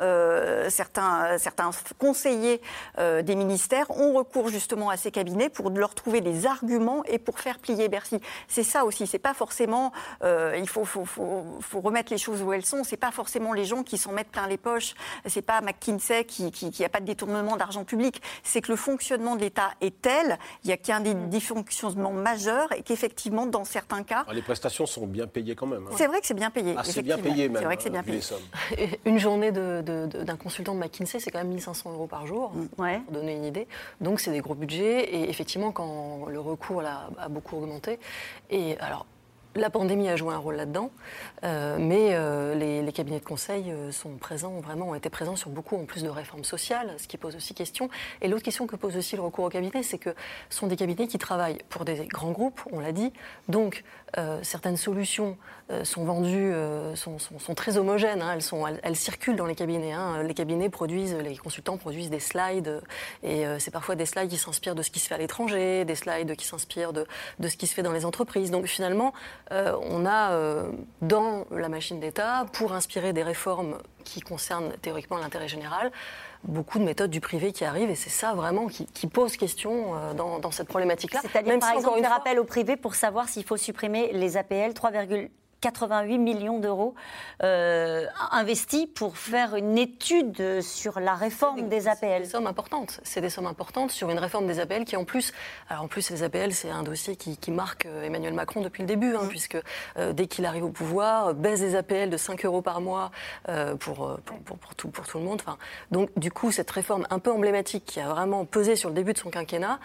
certains, certains conseillers des ministères ont recours justement à ces cabinets pour leur trouver des arguments et pour faire plier Bercy. C'est ça aussi. C'est pas forcément. euh, il faut, faut, faut, faut remettre les choses où elles sont. C'est pas forcément les gens qui s'en mettent plein les poches. C'est pas McKinsey qui qui, qui a pas de détournement d'argent public. C'est que le fonctionnement de l'État est tel, il y a qu'il y a un Mm. dé- dysfonctionnement majeur et qu'effectivement, dans certains cas, Alors, les prestations sont bien payées quand même. hein. c'est vrai que c'est bien payé. Ah, c'est bien payé, même. C'est vrai que c'est hein, bien payé. Une journée de- de- de- d'un consultant de McKinsey, c'est quand même 1500 euros par jour, Ouais. pour donner une idée. Donc c'est des gros budgets. Et effectivement, quand le recours là, a beaucoup augmenté, et alors. La pandémie a joué un rôle là-dedans, euh, mais euh, les, cabinets de conseil euh, sont présents, vraiment, ont été présents sur beaucoup en plus de réformes sociales, ce qui pose aussi question. Et l'autre question que pose aussi le recours au cabinet, c'est que ce sont des cabinets qui travaillent pour des grands groupes, on l'a dit. Donc, euh, certaines solutions euh, sont vendues, euh, sont, très homogènes, hein, elles, circulent dans les cabinets. hein. Les cabinets produisent, les consultants produisent des slides, et c'est parfois des slides qui s'inspirent de ce qui se fait à l'étranger, des slides qui s'inspirent de, ce qui se fait dans les entreprises. Donc finalement, on a dans la machine d'État, pour inspirer des réformes qui concernent théoriquement l'intérêt général, beaucoup de méthodes du privé qui arrivent, et c'est ça vraiment qui, qui pose question euh, dans, dans cette problématique-là. C'est-à-dire, par si, exemple, faire fois, appel au privé pour savoir s'il faut supprimer les APL, 3,88 millions d'euros euh, investis pour faire une étude sur la réforme des APL. des sommes importantes. C'est des sommes importantes sur une réforme des APL qui, en plus, alors en plus, les APL, c'est un dossier qui, qui marque euh, Emmanuel Macron depuis le début, hein, puisque euh, dès qu'il arrive au pouvoir, baisse des APL de 5 euros par mois euh, pour, pour, pour- pour tout, pour tout le monde. Enfin, donc, du coup, cette réforme un peu emblématique qui a vraiment pesé sur le début de son quinquennat,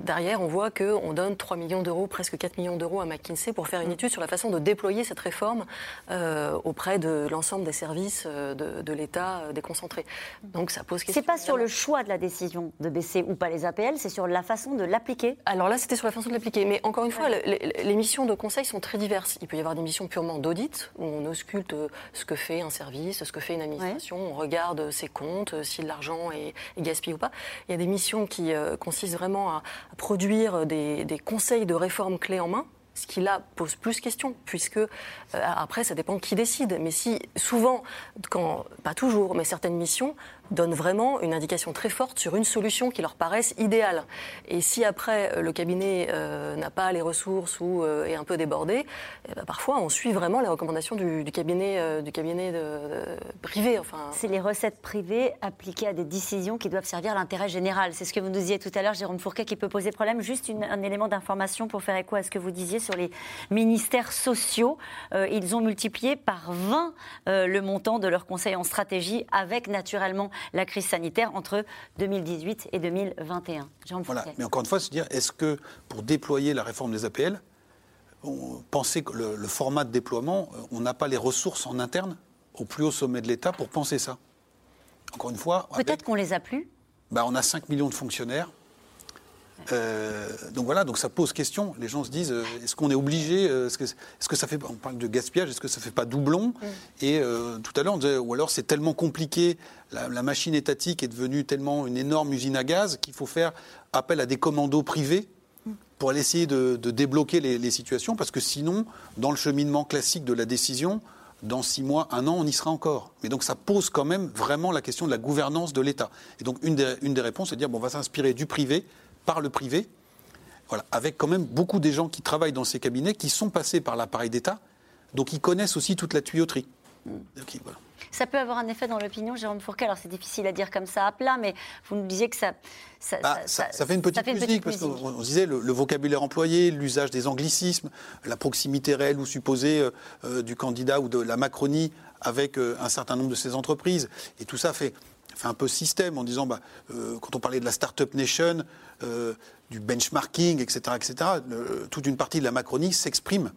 derrière, on voit qu'on donne 3 millions d'euros, presque 4 millions d'euros à McKinsey pour faire une étude sur la façon de déployer cette réforme euh, auprès de l'ensemble des services euh, de, de l'État euh, déconcentrés. Donc, ça pose question. C'est pas sur le choix de la décision de baisser ou pas les APL, c'est sur la façon de l'appliquer. Alors là, c'était sur la façon de l'appliquer. Mais encore une fois, le- les, les missions de conseil sont très diverses. Il peut y avoir des missions purement d'audit, où on ausculte ce que fait un service, ce que fait une administration, on regarde ses comptes, si l'argent est, est gaspillé ou pas. Il y a des missions qui euh, consistent vraiment à, à produire des, des conseils de réforme clés en main. Ce qui là pose plus question, puisque euh, après ça dépend qui décide. Mais si souvent, quand pas toujours, mais certaines missions donnent vraiment une indication très forte sur une solution qui leur paraisse idéale. Et si après le cabinet n'a pas les ressources ou est un peu débordé, eh ben, parfois on suit vraiment les recommandations du, cabinet, du cabinet de, privé. Enfin, c'est les recettes privées appliquées à des décisions qui doivent servir l'intérêt général. C'est ce que vous nous disiez tout à l'heure, Jérôme Fourquet, qui peut poser problème. Juste un élément d'information pour faire écho à ce que vous disiez sur les ministères sociaux. Euh, ils ont multiplié par 20 euh, le montant de leur conseil en stratégie avec naturellement la crise sanitaire entre 2018 et 2021. Voilà. Mais encore une fois, se dire, est-ce que pour déployer la réforme des APL, on pensait que le, format de déploiement, euh, on n'a pas les ressources en interne au plus haut sommet de l'État pour penser ça? Encore une fois. Peut-être qu'on les a plus bah, On a 5 millions de fonctionnaires. Euh, donc voilà, donc ça pose question. Les gens se disent euh, est-ce qu'on est obligé euh, Est-ce que, est que, ça fait On parle de gaspillage. Est-ce que ça fait pas doublon mm. Et tout à l'heure, on disait ou alors c'est tellement compliqué. La, machine étatique est devenue tellement une énorme usine à gaz qu'il faut faire appel à des commandos privés mm. pour aller essayer de, débloquer les, les, situations, parce que sinon, dans le cheminement classique de la décision, dans six mois, un an, on y sera encore. Mais donc ça pose quand même vraiment la question de la gouvernance de l'État. Et donc une des, une des réponses, c'est de dire bon, on va s'inspirer du privé par le privé, voilà, avec quand même beaucoup des gens qui travaillent dans ces cabinets qui sont passés par l'appareil d'État, donc ils connaissent aussi toute la tuyauterie. Hmm. Ça peut avoir un effet dans l'opinion, Jérôme Fourquet. Alors c'est difficile à dire comme ça à plat, mais vous nous disiez que ça. Ça, bah, fait une petite musique, parce qu'on disait le, vocabulaire employé, l'usage des anglicismes, la proximité réelle ou supposée euh, euh, du candidat ou de la Macronie avec euh, un certain nombre de ces entreprises. Et tout ça fait, un peu système en disant, bah, quand on parlait de la Startup Nation, du benchmarking, etc., etc., toute une partie de la Macronie s'exprime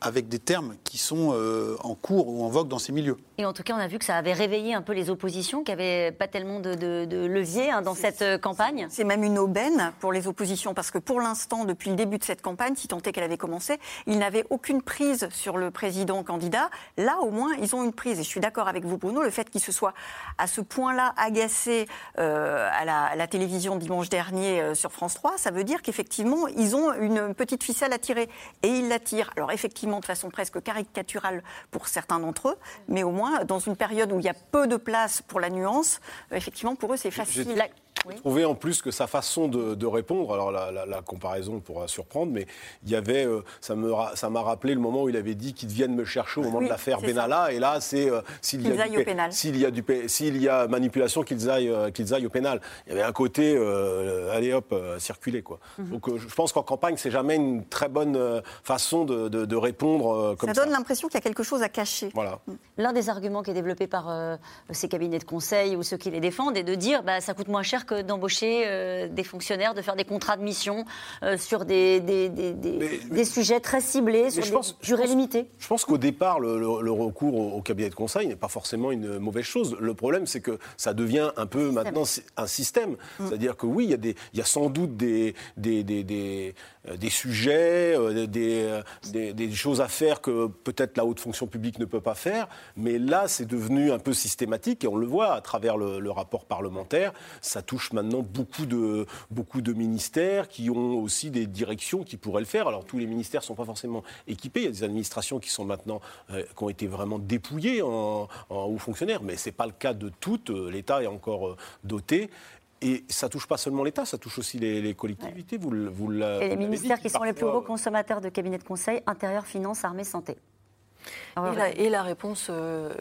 avec des termes qui sont euh, en cours ou en vogue dans ces milieux. Et en tout cas, on a vu que ça avait réveillé un peu les oppositions, qui n'avaient pas tellement de, levier hein, dans cette euh, campagne. C'est même une aubaine pour les oppositions, parce que pour l'instant, depuis le début de cette campagne, si tant est qu'elle avait commencé, ils n'avaient aucune prise sur le président candidat. Là, au moins, ils ont une prise. Et je suis d'accord avec vous, Bruno, le fait qu'ils se soient à ce point-là agacés euh, à, la, télévision dimanche dernier sur France 3, ça veut dire qu'effectivement, ils ont une petite ficelle à tirer. Et ils la tirent. Alors, effectivement, de façon presque caricaturale pour certains d'entre eux, mais au moins dans une période où il y a peu de place pour la nuance, euh, effectivement pour eux c'est facile. Oui. Trouver en plus que sa façon de, répondre, alors la, comparaison pourra surprendre, mais il y avait, euh, ça m'a ça rappelé le moment où il avait dit qu'ils viennent me chercher au moment de l'affaire Benalla, et là c'est euh, s'il y, y a du s'il y a manipulation qu'ils aillent euh, qu'ils aillent au pénal. Il y avait un côté allez hop circuler quoi. Mhm. Donc je pense qu'en campagne c'est jamais une très bonne façon de, de, répondre comme ça. Ça donne l'impression qu'il y a quelque chose à cacher. Voilà. L'un des arguments qui est développé par ces cabinets de conseil ou ceux qui les défendent est de dire bah, ça coûte moins cher d'embaucher euh, des fonctionnaires, de faire des contrats de mission euh, sur des, des, des, sujets très ciblés, sur des durées limitées Je pense qu'au départ, le, recours au, cabinet de conseil n'est pas forcément une mauvaise chose. Le problème, c'est que ça devient un peu maintenant un système. Mm. C'est-à-dire que oui, il y, a des, il y a sans doute des, des, des, des sujets, des, des, choses à faire que peut-être la haute fonction publique ne peut pas faire, mais là, c'est devenu un peu systématique et on le voit à travers le, rapport parlementaire. Ça touche maintenant beaucoup de, ministères qui ont aussi des directions qui pourraient le faire. Alors tous les ministères ne sont pas forcément équipés. Il y a des administrations qui sont maintenant, euh, qui ont été vraiment dépouillées en, hauts fonctionnaires, mais ce n'est pas le cas de toutes. L'État est encore euh, doté. Et ça touche pas seulement l'État, ça touche aussi les, collectivités. Vous, vous Et les ministères qui sont les plus gros consommateurs de cabinets de conseil, intérieur, finance, armée, santé. Et la, réponse, euh,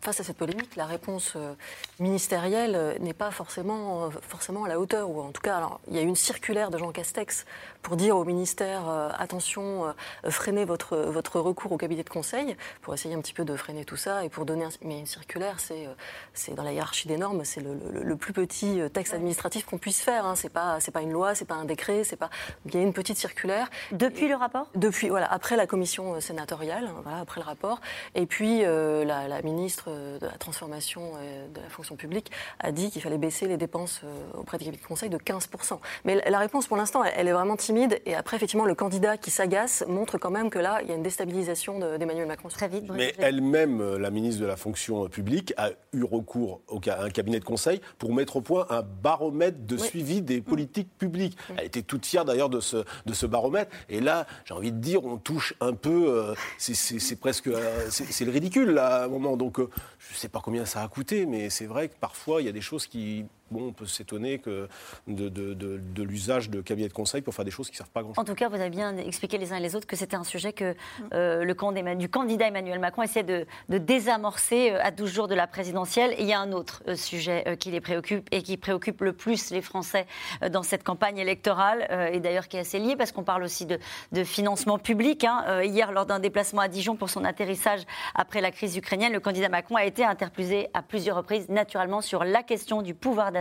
face à cette polémique, la réponse euh, ministérielle euh, n'est pas forcément, forcément à la hauteur. Ou en tout cas, alors, il y a une circulaire de Jean Castex pour dire au ministère attention, freinez votre, votre recours au cabinet de conseil, pour essayer un petit peu de freiner tout ça et pour donner. mais une circulaire, c'est, c'est dans la hiérarchie des normes, c'est le, plus petit texte administratif qu'on puisse faire. Hein. C'est pas, c'est pas une loi, c'est pas un décret, c'est pas. Il y a une petite circulaire. Depuis le rapport? Depuis, voilà, après la commission sénatoriale, voilà, après le rapport. Et puis, euh, la, ministre de la Transformation et de la fonction publique a dit qu'il fallait baisser les dépenses euh, auprès des cabinets de conseil de 15%. Mais la réponse, pour l'instant, elle, est vraiment timide. Et après, effectivement, le candidat qui s'agace montre quand même que là, il y a une déstabilisation d'Emmanuel Macron. Très vite. Mais elle-même, euh, la ministre de la fonction publique, a eu recours à un cabinet de conseil pour mettre au point un baromètre de suivi des politiques publiques. Elle était toute fière d'ailleurs de ce, de ce baromètre. Et là, j'ai envie de dire, on touche un peu, c'est presque, euh, c'est c'est le ridicule là, à un moment. Donc, euh, je ne sais pas combien ça a coûté, mais c'est vrai que parfois il y a des choses qui, bon, on peut s'étonner que de, de- de- de l'usage de cabinets de conseil pour faire des choses qui ne servent pas à grand chose. En tout cas, vous avez bien expliqué les uns et les autres que c'était un sujet que euh, le camp d'Emma- du candidat Emmanuel Macron essaie de, de désamorcer euh, à 12 jours de la présidentielle. Et il y a un autre euh, sujet qui les préoccupe et qui préoccupe le plus les Français dans cette campagne électorale, et d'ailleurs qui est assez lié parce qu'on parle aussi de, de financement public. hein. Hier, lors d'un déplacement à Dijon pour son atterrissage après la crise ukrainienne, le candidat Macron a été interpellé à plusieurs reprises, naturellement, sur la question du pouvoir d'achat,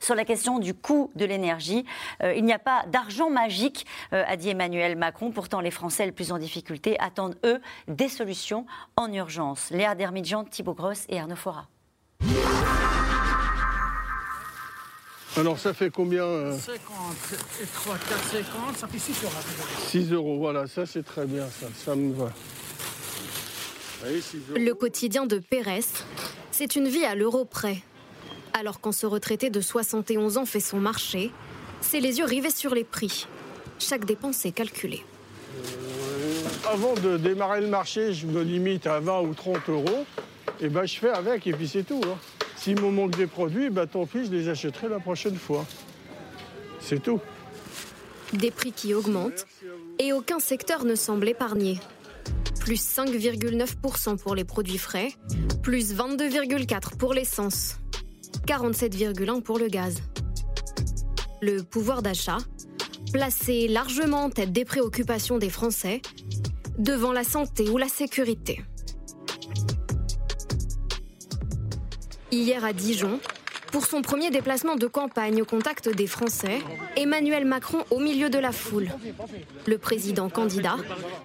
sur la question du coût de l'énergie. Euh, il n'y a pas d'argent magique, euh, a dit Emmanuel Macron. Pourtant, les Français les plus en difficulté attendent, eux, des solutions en urgence. Léa Dermidjan, Thibaut Gross et Arnaud Fora. Alors ça fait combien euh, 50 et 3, 4, 50, ça fait 6 euros. 6 euros, voilà, ça c'est très bien, ça, ça me va. Allez, 6 euros. Le quotidien de Pérez, c'est une vie à l'euro près. Alors quand ce retraité de 71 ans fait son marché, c'est les yeux rivés sur les prix. Chaque dépense est calculée. Avant de démarrer le marché, je me limite à 20 ou 30 euros, et ben je fais avec, et puis c'est tout. hein. S'il me manque des produits, ben tant pis, je les achèterai la prochaine fois. C'est tout. Des prix qui augmentent et aucun secteur ne semble épargné. Plus 5,9% pour les produits frais, plus 22,4% pour l'essence, 47,1% pour le gaz. Le pouvoir d'achat, placé largement en tête des préoccupations des Français, devant la santé ou la sécurité. Hier à Dijon, pour son premier déplacement de campagne au contact des Français, Emmanuel Macron au milieu de la foule. Le président candidat,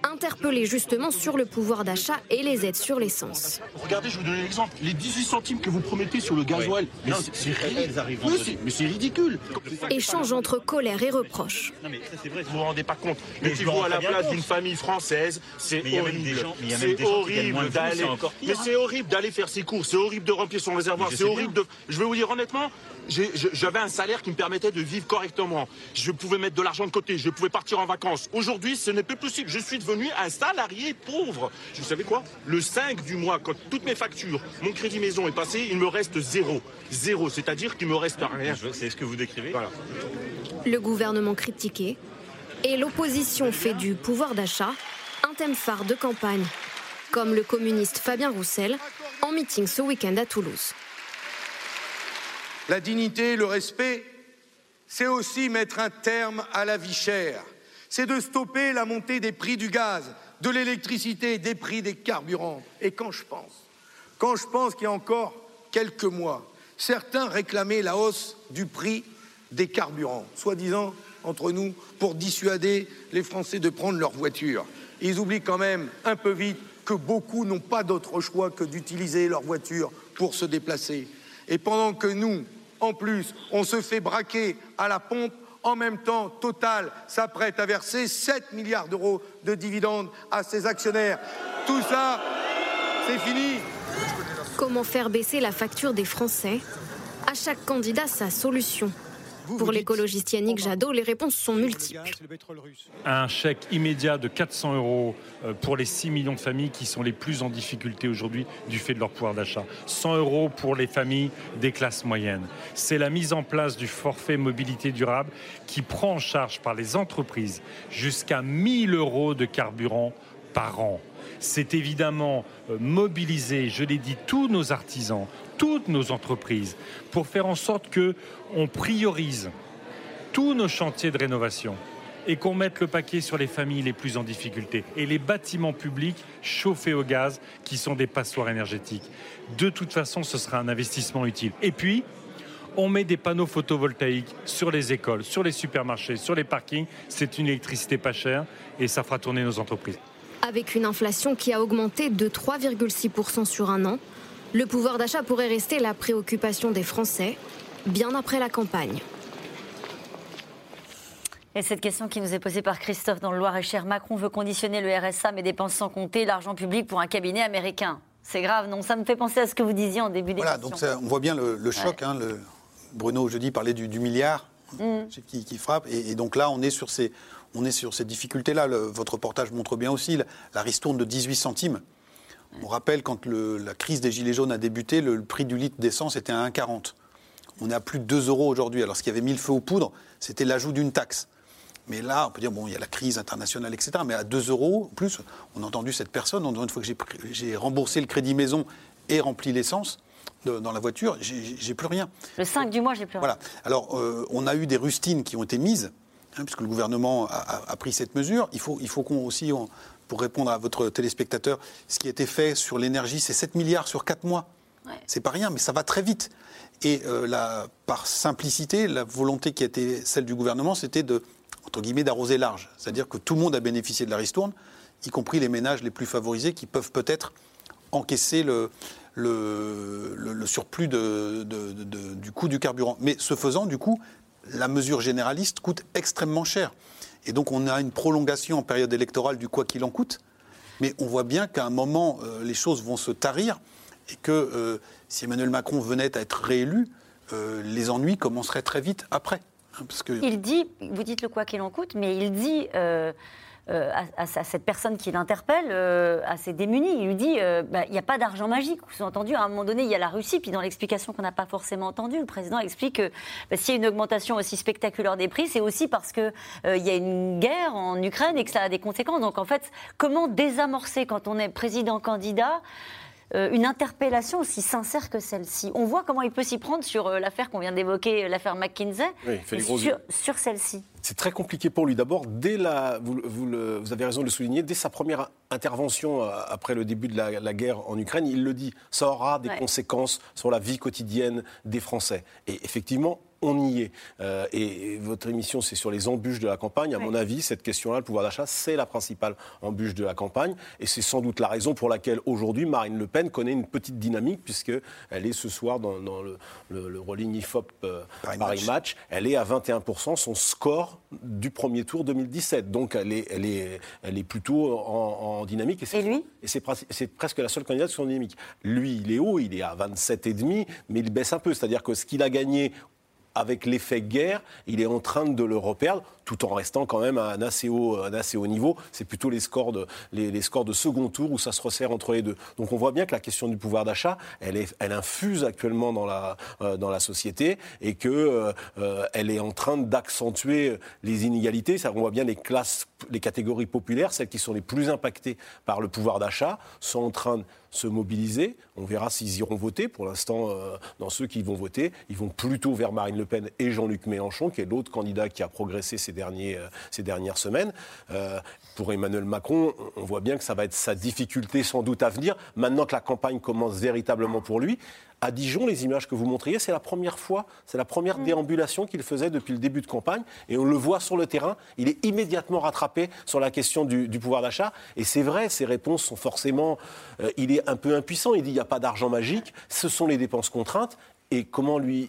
interpellé justement sur le pouvoir d'achat et les aides sur l'essence. Regardez, je vais vous donner l'exemple. Les 18 centimes que vous promettez sur le gasoil, c'est- ridicule. mais c'est ridicule. Échange entre colère et reproche. Non, mais ça, c'est vrai, vous vous rendez pas compte. Mais Mettez-vous rends à la place d'une famille française, c'est horrible. C'est horrible d'aller. Mais c'est horrible d'aller faire ses courses, c'est horrible de remplir son réservoir, c'est horrible de. Je vais vous dire honnêtement, j'avais un salaire qui me permettait de vivre correctement. Je pouvais mettre de l'argent de côté, je pouvais partir en vacances. Aujourd'hui, ce n'est plus possible. Je suis devenu un salarié pauvre. Vous savez quoi? Le 5 du mois, quand toutes mes factures, mon crédit maison est passé, il me reste zéro. Zéro, c'est-à-dire qu'il me reste rien. C'est ce que vous décrivez Voilà. Le gouvernement critiqué et l'opposition fait du pouvoir d'achat un thème phare de campagne, comme le communiste Fabien Roussel en meeting ce week-end à Toulouse. La dignité, le respect, c'est aussi mettre un terme à la vie chère. C'est de stopper la montée des prix du gaz, de l'électricité, des prix des carburants. Et quand je pense, quand je pense qu'il y a encore quelques mois, certains réclamaient la hausse du prix des carburants, soi-disant, entre nous, pour dissuader les Français de prendre leur voiture. Ils oublient quand même un peu vite que beaucoup n'ont pas d'autre choix que d'utiliser leur voiture pour se déplacer. Et pendant que nous, en plus, on se fait braquer à la pompe, en même temps, Total s'apprête à verser 7 milliards d'euros de dividendes à ses actionnaires. Tout ça, c'est fini. Comment faire baisser la facture des Français? À chaque candidat, sa solution. Pour l'écologiste Yannick Jadot, les réponses sont multiples. un chèque immédiat de 400 euros euh, pour les 6 millions de familles qui sont les plus en difficulté aujourd'hui du fait de leur pouvoir d'achat. 100 euros pour les familles des classes moyennes. C'est la mise en place du forfait mobilité durable qui prend en charge par les entreprises jusqu'à 1000 euros de carburant par an. C'est évidemment euh, mobiliser, je l'ai dit, tous nos artisans, toutes nos entreprises pour faire en sorte que on priorise tous nos chantiers de rénovation et qu'on mette le paquet sur les familles les plus en difficulté et les bâtiments publics chauffés au gaz qui sont des passoires énergétiques. De toute façon, ce sera un investissement utile. Et puis, on met des panneaux photovoltaïques sur les écoles, sur les supermarchés, sur les parkings. C'est une électricité pas chère et ça fera tourner nos entreprises. Avec une inflation qui a augmenté de 3,6% sur un an, le pouvoir d'achat pourrait rester la préoccupation des Français bien après la campagne. Et cette question qui nous est posée par Christophe dans le Loir-et-Cher, Macron veut conditionner le RSA mais dépense sans compter l'argent public pour un cabinet américain. C'est grave, non? Ça me fait penser à ce que vous disiez en début d'émission. Voilà, donc ça, on voit bien le, le choc. hein, le- Bruno, jeudi, parlait du, du milliard. Mm. qui, qui frappe. Et, et donc là, on est sur ces, on est sur ces difficultés-là. Votre reportage montre bien aussi la, la ristourne de 18 centimes. On rappelle, quand le- la crise des Gilets jaunes a débuté, le, le prix du litre d'essence était à 1,40. On est à plus de 2 euros aujourd'hui. Alors, ce qui avait mis le feu aux poudres, c'était l'ajout d'une taxe. Mais là, on peut dire, bon, il y a la crise internationale, etc. Mais à 2 euros, en plus, on a entendu cette personne, disant, une fois que j'ai remboursé le crédit maison et rempli l'essence dans la voiture, j'ai j'ai plus rien. Le 5 du mois, j'ai plus rien. Voilà. Alors, euh, on a eu des rustines qui ont été mises, hein, puisque le gouvernement a, a- a pris cette mesure. Il faut, il faut qu'on aussi, on- pour répondre à votre téléspectateur, ce qui a été fait sur l'énergie, c'est 7 milliards sur 4 mois. C'est pas rien, mais ça va très vite. Et euh, la- par simplicité, la volonté qui a été celle du gouvernement, c'était de, entre guillemets, d'arroser large. C'est-à-dire que tout le monde a bénéficié de la ristourne, y compris les ménages les plus favorisés qui peuvent peut-être encaisser le, le, le- le surplus de- de- de- de- du coût du carburant. Mais ce faisant, du coup, la mesure généraliste coûte extrêmement cher. Et donc on a une prolongation en période électorale du quoi qu'il en coûte. Mais on voit bien qu'à un moment, euh, les choses vont se tarir et que euh, si Emmanuel Macron venait à être réélu, euh, les ennuis commenceraient très vite après. hein, parce que... Il dit, vous dites le quoi qu'il en coûte, mais il dit euh, euh, à, à- à cette personne qui l'interpelle, euh, à ses démunis, il lui dit euh, bah, il n'y a pas d'argent magique. Vous avez entendu, à un moment donné, il y a la Russie, puis dans l'explication qu'on n'a pas forcément entendue, le président explique que bah, s'il y a une augmentation aussi spectaculaire des prix, c'est aussi parce qu'il il y a une guerre en Ukraine et que ça a des conséquences. Donc en fait, comment désamorcer quand on est président-candidat euh, une interpellation aussi sincère que celle-ci? On voit comment il peut s'y prendre sur euh, l'affaire qu'on vient d'évoquer, euh, l'affaire McKinsey, Oui, sur celle-ci. C'est très compliqué pour lui. D'abord, dès la, vous, vous le- vous avez raison de le souligner, dès sa première intervention euh, après le début de la, la guerre en Ukraine, il le dit, ça aura des Ouais. conséquences sur la vie quotidienne des Français. Et effectivement, on y est. Euh, et, votre émission, c'est sur les embûches de la campagne. À mon avis, cette question-là, le pouvoir d'achat, c'est la principale embûche de la campagne. Et c'est sans doute la raison pour laquelle aujourd'hui, Marine Le Pen connaît une petite dynamique, puisqu'elle est ce soir dans, dans le, le, le Rolling IFOP euh, Paris, Match. Match. Elle est à 21%, son score du premier tour 2017. Donc elle est, elle est, elle est plutôt en, en dynamique. Et, lui? Et c'est pres- c'est presque la seule candidate sur dynamique. Lui, il est haut, il est à 27,5, mais il baisse un peu. C'est-à-dire que ce qu'il a gagné avec l'effet guerre, il est en train de le reperdre, tout en restant quand même à un assez haut, niveau. C'est plutôt les scores, de, les, scores de second tour où ça se resserre entre les deux. Donc on voit bien que la question du pouvoir d'achat, elle, elle infuse actuellement dans la, euh, dans la société et qu'elle euh, euh, elle est en train d'accentuer les inégalités. On voit bien les classes, les catégories populaires, celles qui sont les plus impactées par le pouvoir d'achat, sont en train de se mobiliser. On verra s'ils iront voter. Pour l'instant, euh, dans ceux qui vont voter, ils vont plutôt vers Marine Le Pen et Jean-Luc Mélenchon, qui est l'autre candidat qui a progressé ces, euh, dernières semaines. Euh, pour Emmanuel Macron, on voit bien que ça va être sa difficulté sans doute à venir. Maintenant que la campagne commence véritablement pour lui, à Dijon, les images que vous montriez, c'est la première fois, c'est la première déambulation qu'il faisait depuis le début de campagne. Et on le voit sur le terrain, il est immédiatement rattrapé sur la question du, du pouvoir d'achat. Et c'est vrai, ses réponses sont forcément. euh, il est un peu impuissant, il dit il n'y a pas d'argent magique, ce sont les dépenses contraintes. Et comment, lui,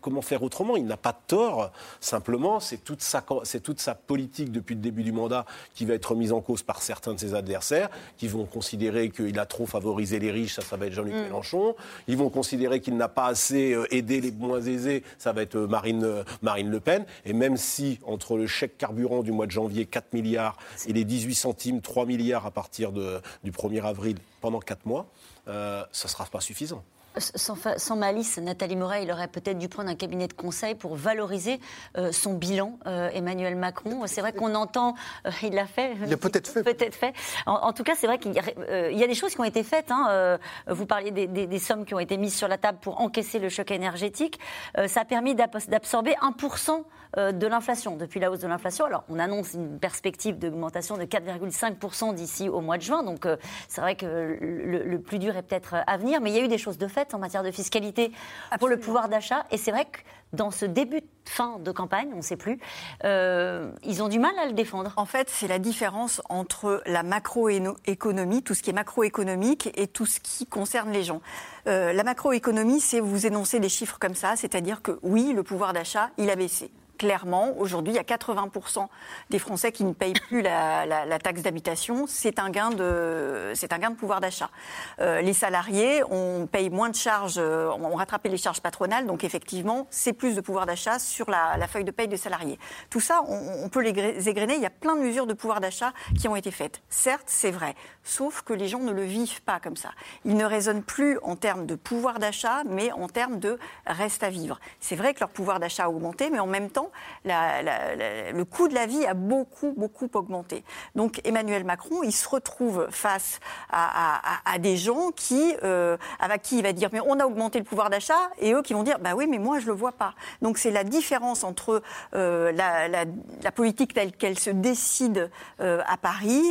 comment, faire autrement? Il n'a pas tort. Simplement, c'est toute, sa, c'est toute sa politique depuis le début du mandat qui va être remise en cause par certains de ses adversaires, qui vont considérer qu'il a trop favorisé les riches, ça, ça va être Jean-Luc Mm. Mélenchon. Ils vont considérer qu'il n'a pas assez euh, aidé les moins aisés, ça va être euh, Marine, euh, Marine Le Pen. Et même si, entre le chèque carburant du mois de janvier, 4 milliards, et les 18 centimes, 3 milliards à partir de, du 1er avril, pendant 4 mois, euh, ça ne sera pas suffisant. Sans, malice, Nathalie Moret, il aurait peut-être dû prendre un cabinet de conseil pour valoriser euh, son bilan, euh, Emmanuel Macron. C'est vrai qu'on entend, euh, il l'a fait. Il l'a peut-être fait. Peut-être fait. En, en tout cas, c'est vrai qu'il y, a- il y a des choses qui ont été faites. hein. Vous parliez des, des- des sommes qui ont été mises sur la table pour encaisser le choc énergétique. Ça a permis d'ab- d'absorber 1% euh, de l'inflation, depuis la hausse de l'inflation. Alors, on annonce une perspective d'augmentation de 4,5% d'ici au mois de juin. Donc, c'est vrai que le, le plus dur est peut-être à venir. Mais il y a eu des choses de fait en matière de fiscalité pour le pouvoir d'achat. Et c'est vrai que dans ce début de fin de campagne, on ne sait plus, euh, ils ont du mal à le défendre. En fait, c'est la différence entre la macroéconomie, tout ce qui est macroéconomique, et tout ce qui concerne les gens. Euh, la macroéconomie, c'est vous énoncer des chiffres comme ça, c'est-à-dire que oui, le pouvoir d'achat, il a baissé. Clairement, aujourd'hui, il y a 80% des Français qui ne payent plus la, taxe d'habitation. C'est un, gain de, c'est un gain de pouvoir d'achat. Euh, les salariés, on paye moins de charges, euh, on rattrape les charges patronales, donc effectivement, c'est plus de pouvoir d'achat sur la, feuille de paye des salariés. Tout ça, on, peut les égrener. Il y a plein de mesures de pouvoir d'achat qui ont été faites. Certes, c'est vrai, sauf que les gens ne le vivent pas comme ça. Ils ne raisonnent plus en termes de pouvoir d'achat, mais en termes de reste à vivre. C'est vrai que leur pouvoir d'achat a augmenté, mais en même temps, le coût de la vie a beaucoup, beaucoup augmenté. Donc Emmanuel Macron, il se retrouve face à, des gens qui, euh, avec qui il va dire mais on a augmenté le pouvoir d'achat, et eux qui vont dire bah oui mais moi je le vois pas. Donc c'est la différence entre euh, la, politique telle qu'elle se décide euh, à Paris,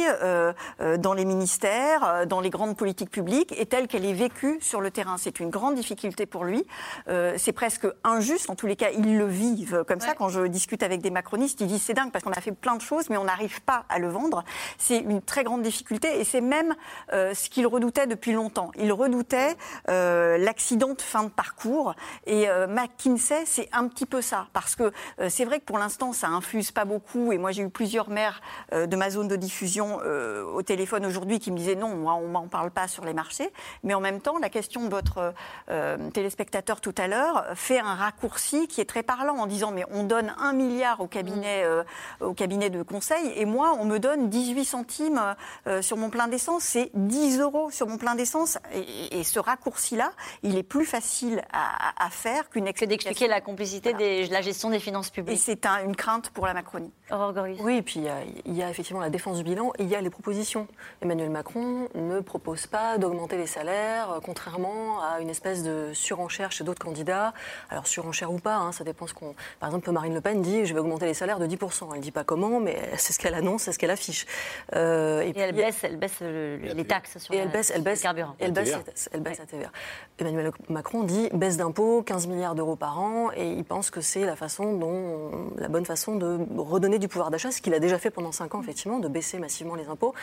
dans les ministères, dans les grandes politiques publiques, et telle qu'elle est vécue sur le terrain. C'est une grande difficulté pour lui. c'est presque injuste. En tous les cas, ils le vivent comme ça. Quand je discute avec des macronistes, ils disent c'est dingue parce qu'on a fait plein de choses, mais on n'arrive pas à le vendre. C'est une très grande difficulté et c'est même euh, ce qu'ils redoutaient depuis longtemps. Ils redoutaient euh, l'accident de fin de parcours et euh, McKinsey, c'est un petit peu ça parce que c'est vrai que pour l'instant, ça infuse pas beaucoup et moi j'ai eu plusieurs maires de ma zone de diffusion au téléphone aujourd'hui qui me disaient non, moi on m'en parle pas sur les marchés, mais en même temps, la question de votre téléspectateur tout à l'heure fait un raccourci qui est très parlant en disant mais on donne un milliard au cabinet, euh, au cabinet de conseil et moi, on me donne 18 centimes euh, sur mon plein d'essence. C'est 10 euros sur mon plein d'essence. Et, ce raccourci-là, il est plus facile à, faire qu'une Que d'expliquer la complicité de la gestion des finances publiques. Et c'est une crainte pour la Macronie. Oui, et puis il y, a, il y, a, effectivement la défense du bilan et il y a les propositions. Emmanuel Macron ne propose pas d'augmenter les salaires, euh, contrairement à une espèce de surenchère chez d'autres candidats. Alors surenchère ou pas, hein, ça dépend ce qu'on. Par exemple, Marine Le Pen dit je vais augmenter les salaires de 10%. Elle ne dit pas comment, mais c'est ce qu'elle annonce, c'est ce qu'elle affiche. Euh, et, elle baisse, elle baisse les taxes sur et elle baisse, elle baisse, le carburant. Elle baisse, elle baisse la TVA. Emmanuel Macron dit baisse d'impôts, 15 milliards d'euros par an, et il pense que c'est la façon dont, la bonne façon de redonner du pouvoir d'achat, ce qu'il a déjà fait pendant 5 ans, effectivement, de baisser massivement les impôts.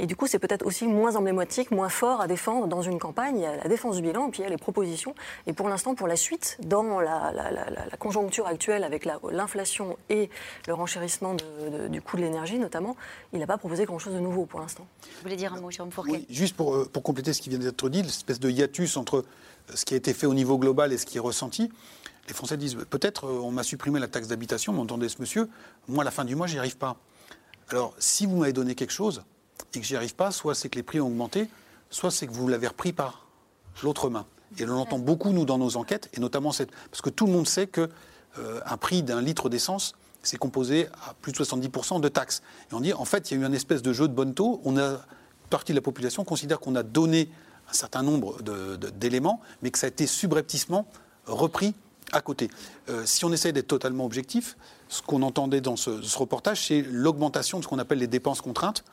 Et du coup, c'est peut-être aussi moins emblématique, moins fort à défendre dans une campagne. Il y a la défense du bilan, et puis il y a les propositions. Et pour l'instant, pour la suite, dans la, conjoncture actuelle avec l'inflation et le renchérissement du coût de l'énergie, notamment, il n'a pas proposé grand-chose de nouveau pour l'instant. Vous voulez dire un mot, Jérôme Fourquet? Oui, Juste pour, euh, pour compléter ce qui vient d'être dit, l'espèce de hiatus entre euh, ce qui a été fait au niveau global et ce qui est ressenti. Les Français disent peut-être euh, on m'a supprimé la taxe d'habitation, mais entendez ce monsieur, moi à la fin du mois, j'y arrive pas. Alors, si vous m'avez donné quelque chose, et que j'y arrive pas, soit c'est que les prix ont augmenté, soit c'est que vous l'avez repris par l'autre main. Et on l'entend beaucoup, nous, dans nos enquêtes, et notamment cette... parce que tout le monde sait que euh, un prix d'un litre d'essence, c'est composé à plus de 70% de taxes. Et on dit, en fait, il y a eu un espèce de jeu de bonne taux. On a, une partie de la population considère qu'on a donné un certain nombre d'éléments, mais que ça a été subrepticement repris à côté. Euh, si on essaie d'être totalement objectif, ce qu'on entendait dans ce, reportage, c'est l'augmentation de ce qu'on appelle les dépenses contraintes.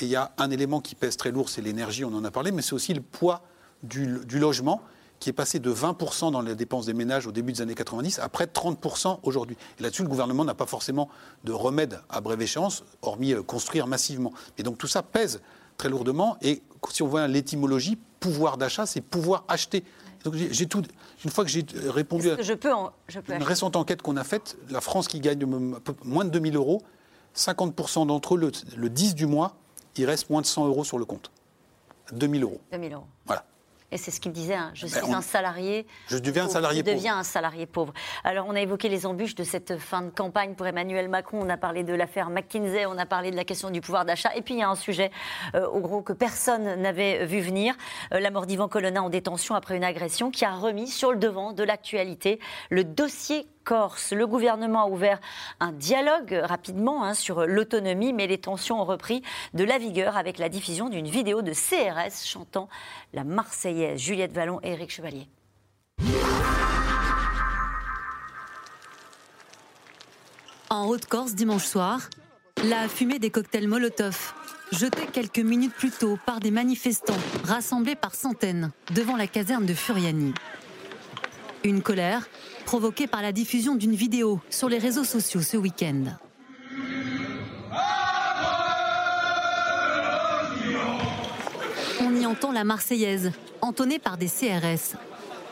Et il y a un élément qui pèse très lourd, c'est l'énergie, on en a parlé, mais c'est aussi le poids du, logement qui est passé de 20% dans les dépenses des ménages au début des années 90 à près de 30% aujourd'hui. Et là-dessus, le gouvernement n'a pas forcément de remède à brève échéance, hormis euh, construire massivement. Et donc tout ça pèse très lourdement. Et si on voit l'étymologie, pouvoir d'achat, c'est pouvoir acheter. Donc j'ai tout. Une fois que j'ai répondu à je peux une récente enquête qu'on a faite, la France qui gagne moins de 2000 euros, 50% d'entre eux, le, le 10 du mois, il reste moins de 100 euros sur le compte. 2000 euros. 2000 euros. Voilà. Et c'est ce qu'il disait, hein. je ben, suis un salarié. Je deviens un salarié pauvre. Je deviens un salarié pauvre. Alors, on a évoqué les embûches de cette fin de campagne pour Emmanuel Macron. On a parlé de l'affaire McKinsey, on a parlé de la question du pouvoir d'achat. Et puis, il y a un sujet, euh, au gros, que personne n'avait vu venir euh, la mort d'Ivan Colonna en détention après une agression qui a remis sur le devant de l'actualité le dossier Corse. Le gouvernement a ouvert un dialogue rapidement hein, sur l'autonomie, mais les tensions ont repris de la vigueur avec la diffusion d'une vidéo de CRS chantant la Marseillaise. Juliette Vallon et Éric Chevalier. En Haute-Corse, dimanche soir, la fumée des cocktails Molotov, jetée quelques minutes plus tôt par des manifestants rassemblés par centaines devant la caserne de Furiani. Une colère provoquée par la diffusion d'une vidéo sur les réseaux sociaux ce week-end. On y entend la Marseillaise, entonnée par des CRS.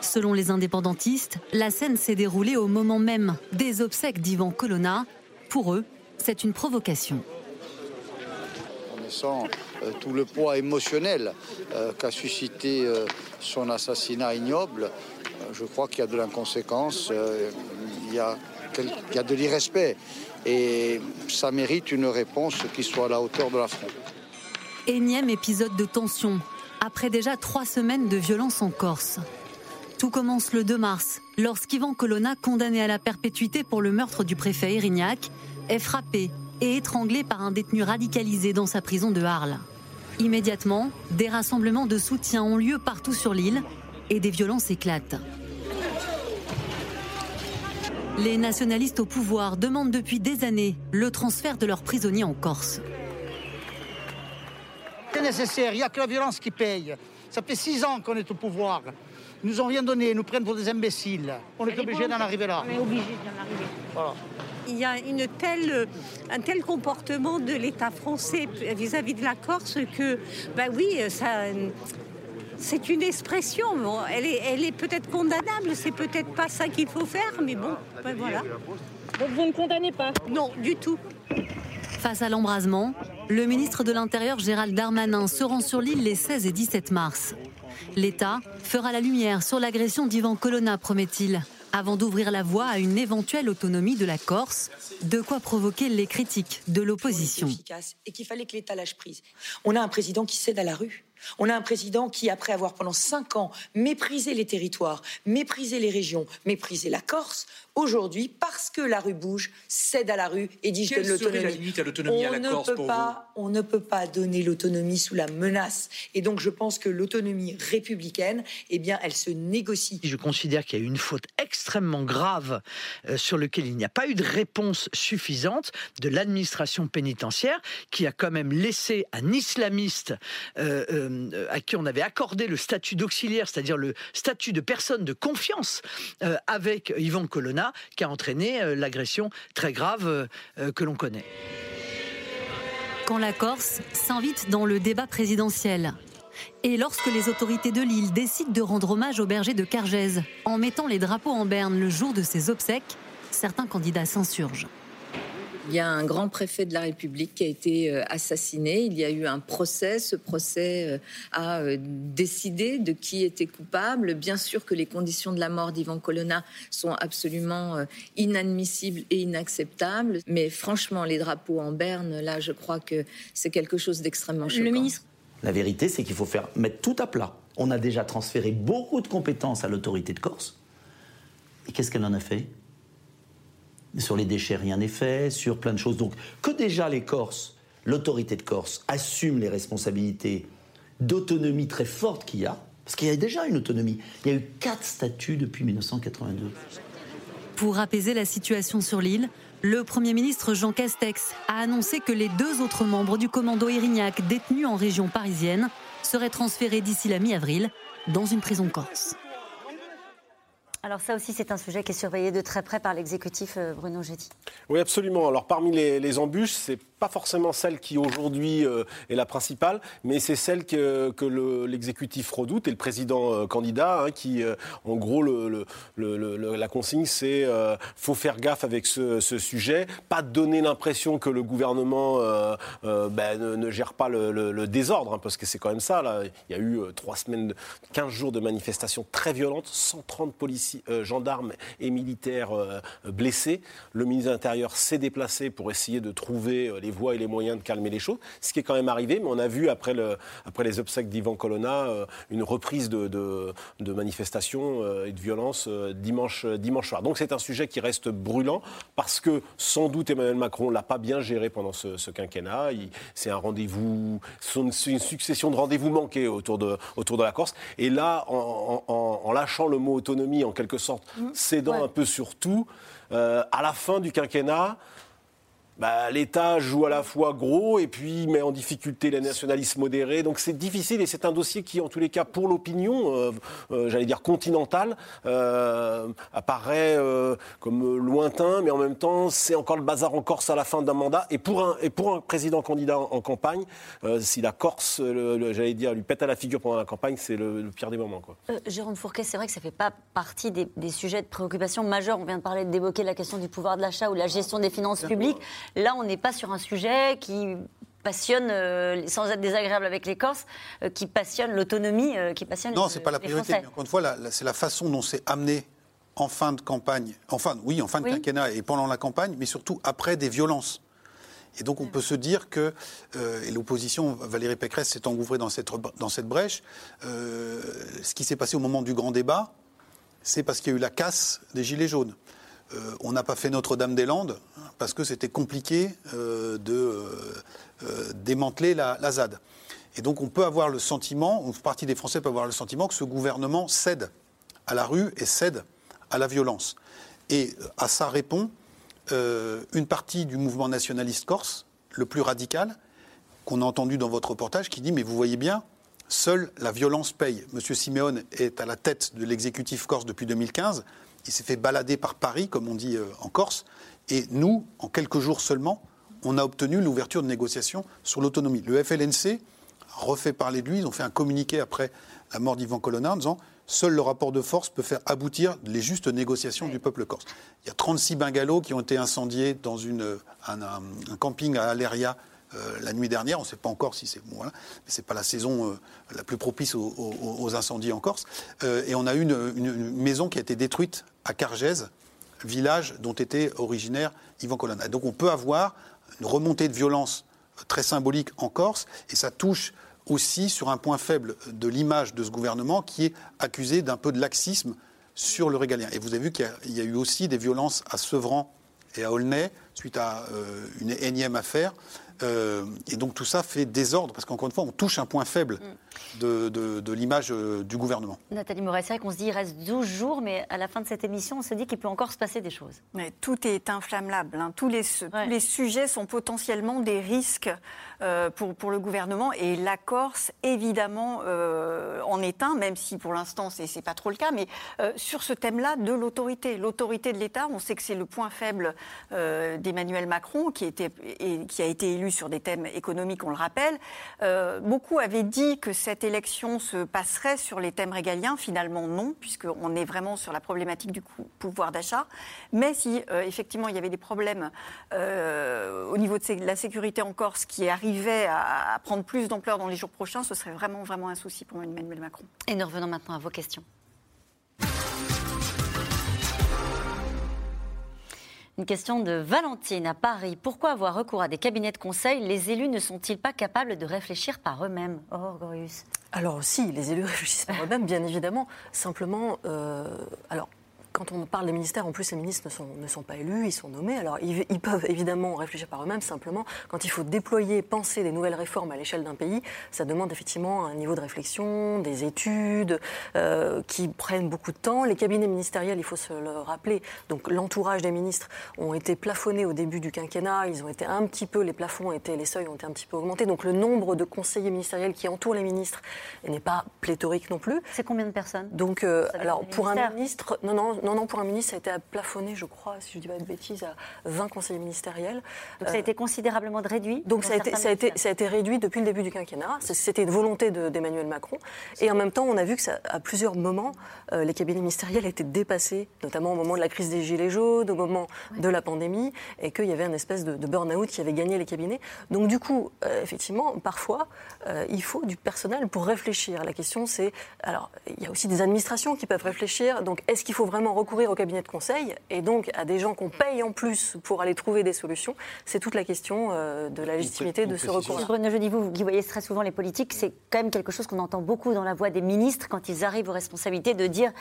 Selon les indépendantistes, la scène s'est déroulée au moment même des obsèques d'Ivan Colonna. Pour eux, c'est une provocation. Connaissant euh, tout le poids émotionnel euh, qu'a suscité euh, son assassinat ignoble, je crois qu'il y a de l'inconséquence, il y a, il y a de l'irrespect. Et ça mérite une réponse qui soit à la hauteur de l'affront. Énième épisode de tension, après déjà trois semaines de violence en Corse. Tout commence le 2 mars, lorsqu'Ivan Colonna, condamné à la perpétuité pour le meurtre du préfet Erignac, est frappé et étranglé par un détenu radicalisé dans sa prison de Arles. Immédiatement, des rassemblements de soutien ont lieu partout sur l'île et des violences éclatent. Les nationalistes au pouvoir demandent depuis des années le transfert de leurs prisonniers en Corse. C'est nécessaire, il n'y a que la violence qui paye. Ça fait six ans qu'on est au pouvoir. Ils nous ont rien donné, ils nous prennent pour des imbéciles. On est obligé d'en arriver là. On est obligé d'en arriver. Voilà. Il y a une telle, un tel comportement de l'État français vis-à-vis de la Corse que, ben oui, ça, c'est une expression. Bon, elle est, elle est peut-être condamnable, c'est peut-être pas ça qu'il faut faire, mais bon, ben voilà. Donc vous ne condamnez pas? Non, du tout. Face à l'embrasement, le ministre de l'Intérieur Gérald Darmanin se rend sur l'île les 16 et 17 mars. L'État fera la lumière sur l'agression d'Ivan Colonna, promet-il, avant d'ouvrir la voie à une éventuelle autonomie de la Corse, de quoi provoquer les critiques de l'opposition. fallait que l'État lâche prise. On a un président qui cède à la rue. On a un président qui, après avoir pendant cinq ans méprisé les territoires, méprisé les régions, méprisé la Corse, aujourd'hui, parce que la rue bouge, cède à la rue et dit je Quelle donne serait la l'autonomie. limite à l'autonomie à On la ne Corse peut pour pas, On ne peut pas donner l'autonomie sous la menace. Et donc je pense que l'autonomie républicaine, eh bien, elle se négocie. Je considère qu'il y a eu une faute extrêmement grave euh, sur laquelle il n'y a pas eu de réponse suffisante de l'administration pénitentiaire qui a quand même laissé un islamiste euh, euh, à qui on avait accordé le statut d'auxiliaire, c'est-à-dire le statut de personne de confiance euh, avec Yvan Colonna qui a entraîné euh, l'agression très grave euh, euh, que l'on connaît. Quand la Corse s'invite dans le débat présidentiel. Et lorsque les autorités de l'île décident de rendre hommage au berger de Cargèse en mettant les drapeaux en berne le jour de ses obsèques, certains candidats s'insurgent. Il y a un grand préfet de la République qui a été euh, assassiné. Il y a eu un procès. Ce procès euh, a euh, décidé de qui était coupable. Bien sûr que les conditions de la mort d'Ivan Colonna sont absolument inadmissibles et inacceptables. Mais franchement, les drapeaux en berne, là, je crois que c'est quelque chose d'extrêmement choquant. La vérité, c'est qu'il faut faire mettre tout à plat. On a déjà transféré beaucoup de compétences à l'autorité de Corse. Et qu'est-ce qu'elle en a fait? Sur les déchets, rien n'est fait. Sur plein de choses. Donc, que déjà les Corses, l'autorité de Corse, assume les responsabilités d'autonomie très forte qu'il y a. Parce qu'il y a déjà une autonomie. Il y a eu quatre statuts depuis 1982. Pour apaiser la situation sur l'île, le Premier ministre Jean Castex a annoncé que les deux autres membres du commando Erignac détenus en région parisienne seraient transférés d'ici la mi-avril dans une prison corse. Alors ça aussi, c'est un sujet qui est surveillé de très près par l'exécutif euh, Bruno Jetti. Oui, absolument. Alors parmi les embûches, c'est pas forcément celle qui aujourd'hui euh, est la principale, mais c'est celle que, que le- l'exécutif redoute et le président euh, candidat, hein, qui, euh, en gros, la consigne, c'est faut faire gaffe avec ce, sujet, pas donner l'impression que le gouvernement ben, ne, gère pas le, désordre, hein, parce que c'est quand même ça. Là. Il y a eu trois semaines, de- 15 jours de manifestations très violentes, 130 policiers, gendarmes et militaires blessés. Le ministre de l'Intérieur s'est déplacé pour essayer de trouver euh, les voies et les moyens de calmer les choses, ce qui est quand même arrivé. Mais on a vu après, le, après les obsèques d'Ivan Colonna euh, une reprise de, de- de manifestations euh, et de violences euh, dimanche, dimanche soir. Donc c'est un sujet qui reste brûlant parce que sans doute Emmanuel Macron l'a pas bien géré pendant ce, ce quinquennat. C'est un rendez-vous, c'est une, succession de rendez-vous manqués autour de, autour de la Corse. Et là, en, en- en- en lâchant le mot autonomie, en quelque sorte, cédant un peu sur tout, euh, à la fin du quinquennat, bah, l'État joue à la fois gros et puis met en difficulté les nationalistes modérés. Donc c'est difficile et c'est un dossier qui, en tous les cas, pour l'opinion, euh, euh, j'allais dire continentale, euh, apparaît comme lointain, mais en même temps, c'est encore le bazar en Corse à la fin d'un mandat. Et pour un, et pour un président candidat en, campagne, si la Corse, j'allais dire, lui pète à la figure pendant la campagne, c'est le, pire des moments. Quoi. Jérôme Fourquet, c'est vrai que ça ne fait pas partie des, des, sujets de préoccupation majeurs. On vient de parler, d'évoquer la question du pouvoir de l'achat ou la gestion des finances publiques. Là, on n'est pas sur un sujet qui passionne, euh, sans être désagréable avec les Corses, euh, qui passionne l'autonomie, euh, qui passionne Non, ce n'est pas la priorité. Mais encore une fois, c'est la façon dont c'est amené en fin de campagne, enfin, oui, en fin de quinquennat et pendant la campagne, mais surtout après des violences. Et donc on peut se dire que, et l'opposition, Valérie Pécresse s'est engouffrée dans cette, dans cette brèche, ce qui s'est passé au moment du grand débat, c'est parce qu'il y a eu la casse des Gilets jaunes. Euh, on n'a pas fait Notre-Dame-des-Landes parce que c'était compliqué euh, de euh, démanteler la, ZAD. Et donc on peut avoir le sentiment, une partie des Français peut avoir le sentiment que ce gouvernement cède à la rue et cède à la violence. Et à ça répond une partie du mouvement nationaliste corse, le plus radical, qu'on a entendu dans votre reportage, qui dit, mais vous voyez bien, seule la violence paye. Monsieur Simeone est à la tête de l'exécutif corse depuis 2015 il s'est fait balader par Paris, comme on dit euh, en Corse. Et nous, en quelques jours seulement, on a obtenu l'ouverture de négociations sur l'autonomie. Le FLNC refait parler de lui. Ils ont fait un communiqué après la mort d'Ivan Colonna en disant Seul le rapport de force peut faire aboutir les justes négociations du peuple corse. Il y a 36 bungalows qui ont été incendiés dans une, un, camping à Aléria euh, la nuit dernière. On ne sait pas encore si c'est bon, mais c'est pas la saison euh, la plus propice aux, incendies en Corse. et on a eu une, maison qui a été détruite à Cargèse, village dont était originaire Yvan Colonna. Donc on peut avoir une remontée de violence très symbolique en Corse, et ça touche aussi sur un point faible de l'image de ce gouvernement qui est accusé d'un peu de laxisme sur le régalien. Et vous avez vu qu'il y, a eu aussi des violences à Sevran et à Aulnay suite à euh, une énième affaire. Euh, et donc tout ça fait désordre, parce qu'encore une fois, on touche un point faible de, de, l'image euh, du gouvernement. Nathalie Moret, c'est vrai qu'on se dit il reste 12 jours, mais à la fin de cette émission, on se dit qu'il peut encore se passer des choses. Mais tout est inflammable. Hein. Tous, les, tous les sujets sont potentiellement des risques pour, pour, le gouvernement. Et la Corse, évidemment, euh, en est un, même si pour l'instant, ce n'est pas trop le cas. Mais euh, sur ce thème-là, de l'autorité. L'autorité de l'État, on sait que c'est le point faible d'Emmanuel Macron, qui, qui a été élu sur des thèmes économiques, on le rappelle. beaucoup avaient dit que cette élection se passerait sur les thèmes régaliens. Finalement, non, puisqu'on est vraiment sur la problématique du pouvoir d'achat. Mais si, effectivement, il y avait des problèmes au niveau de la sécurité en Corse qui arrivent à, prendre plus d'ampleur dans les jours prochains, ce serait vraiment, vraiment un souci pour Emmanuel Macron. Et nous revenons maintenant à vos questions. Une question de Valentine à Paris. Pourquoi avoir recours à des cabinets de conseil? Les élus ne sont-ils pas capables de réfléchir par eux-mêmes? Oh, Alors, si, les élus réfléchissent par eux-mêmes, bien évidemment. Simplement, euh, alors, quand on parle des ministères, en plus, les ministres ne sont, ne sont pas élus, ils sont nommés. Alors, ils, peuvent évidemment réfléchir par eux-mêmes. Simplement, quand il faut déployer, penser des nouvelles réformes à l'échelle d'un pays, ça demande effectivement un niveau de réflexion, des études euh, qui prennent beaucoup de temps. Les cabinets ministériels, il faut se le rappeler, donc l'entourage des ministres ont été plafonnés au début du quinquennat. Ils ont été un petit peu, les plafonds ont été, les seuils ont été un petit peu augmentés. Donc, le nombre de conseillers ministériels qui entourent les ministres n'est pas pléthorique non plus. C'est combien de personnes? Donc, euh, alors, pour un ministre, non, non, non, non, pour un ministre, ça a été plafonné, je crois, si je ne dis pas de bêtises, à 20 conseillers ministériels. Donc ça a été considérablement réduit Donc ça a, été, ça, a été, ça a été réduit depuis le début du quinquennat. C'était une volonté d'Emmanuel Macron. Et en même temps, on a vu que ça, à plusieurs moments, euh, les cabinets ministériels étaient dépassés, notamment au moment de la crise des Gilets jaunes, au moment de la pandémie, et qu'il y avait une espèce de, burn-out qui avait gagné les cabinets. Donc du coup, euh, effectivement, parfois, euh, il faut du personnel pour réfléchir. La question, c'est... Alors, il y a aussi des administrations qui peuvent réfléchir. Donc, est-ce qu'il faut vraiment recourir au cabinet de conseil et donc à des gens qu'on paye en plus pour aller trouver des solutions, c'est toute la question euh, de la légitimité de ce recours. Bruno dis vous qui voyez très souvent les politiques, c'est quand même quelque chose qu'on entend beaucoup dans la voix des ministres quand ils arrivent aux responsabilités de dire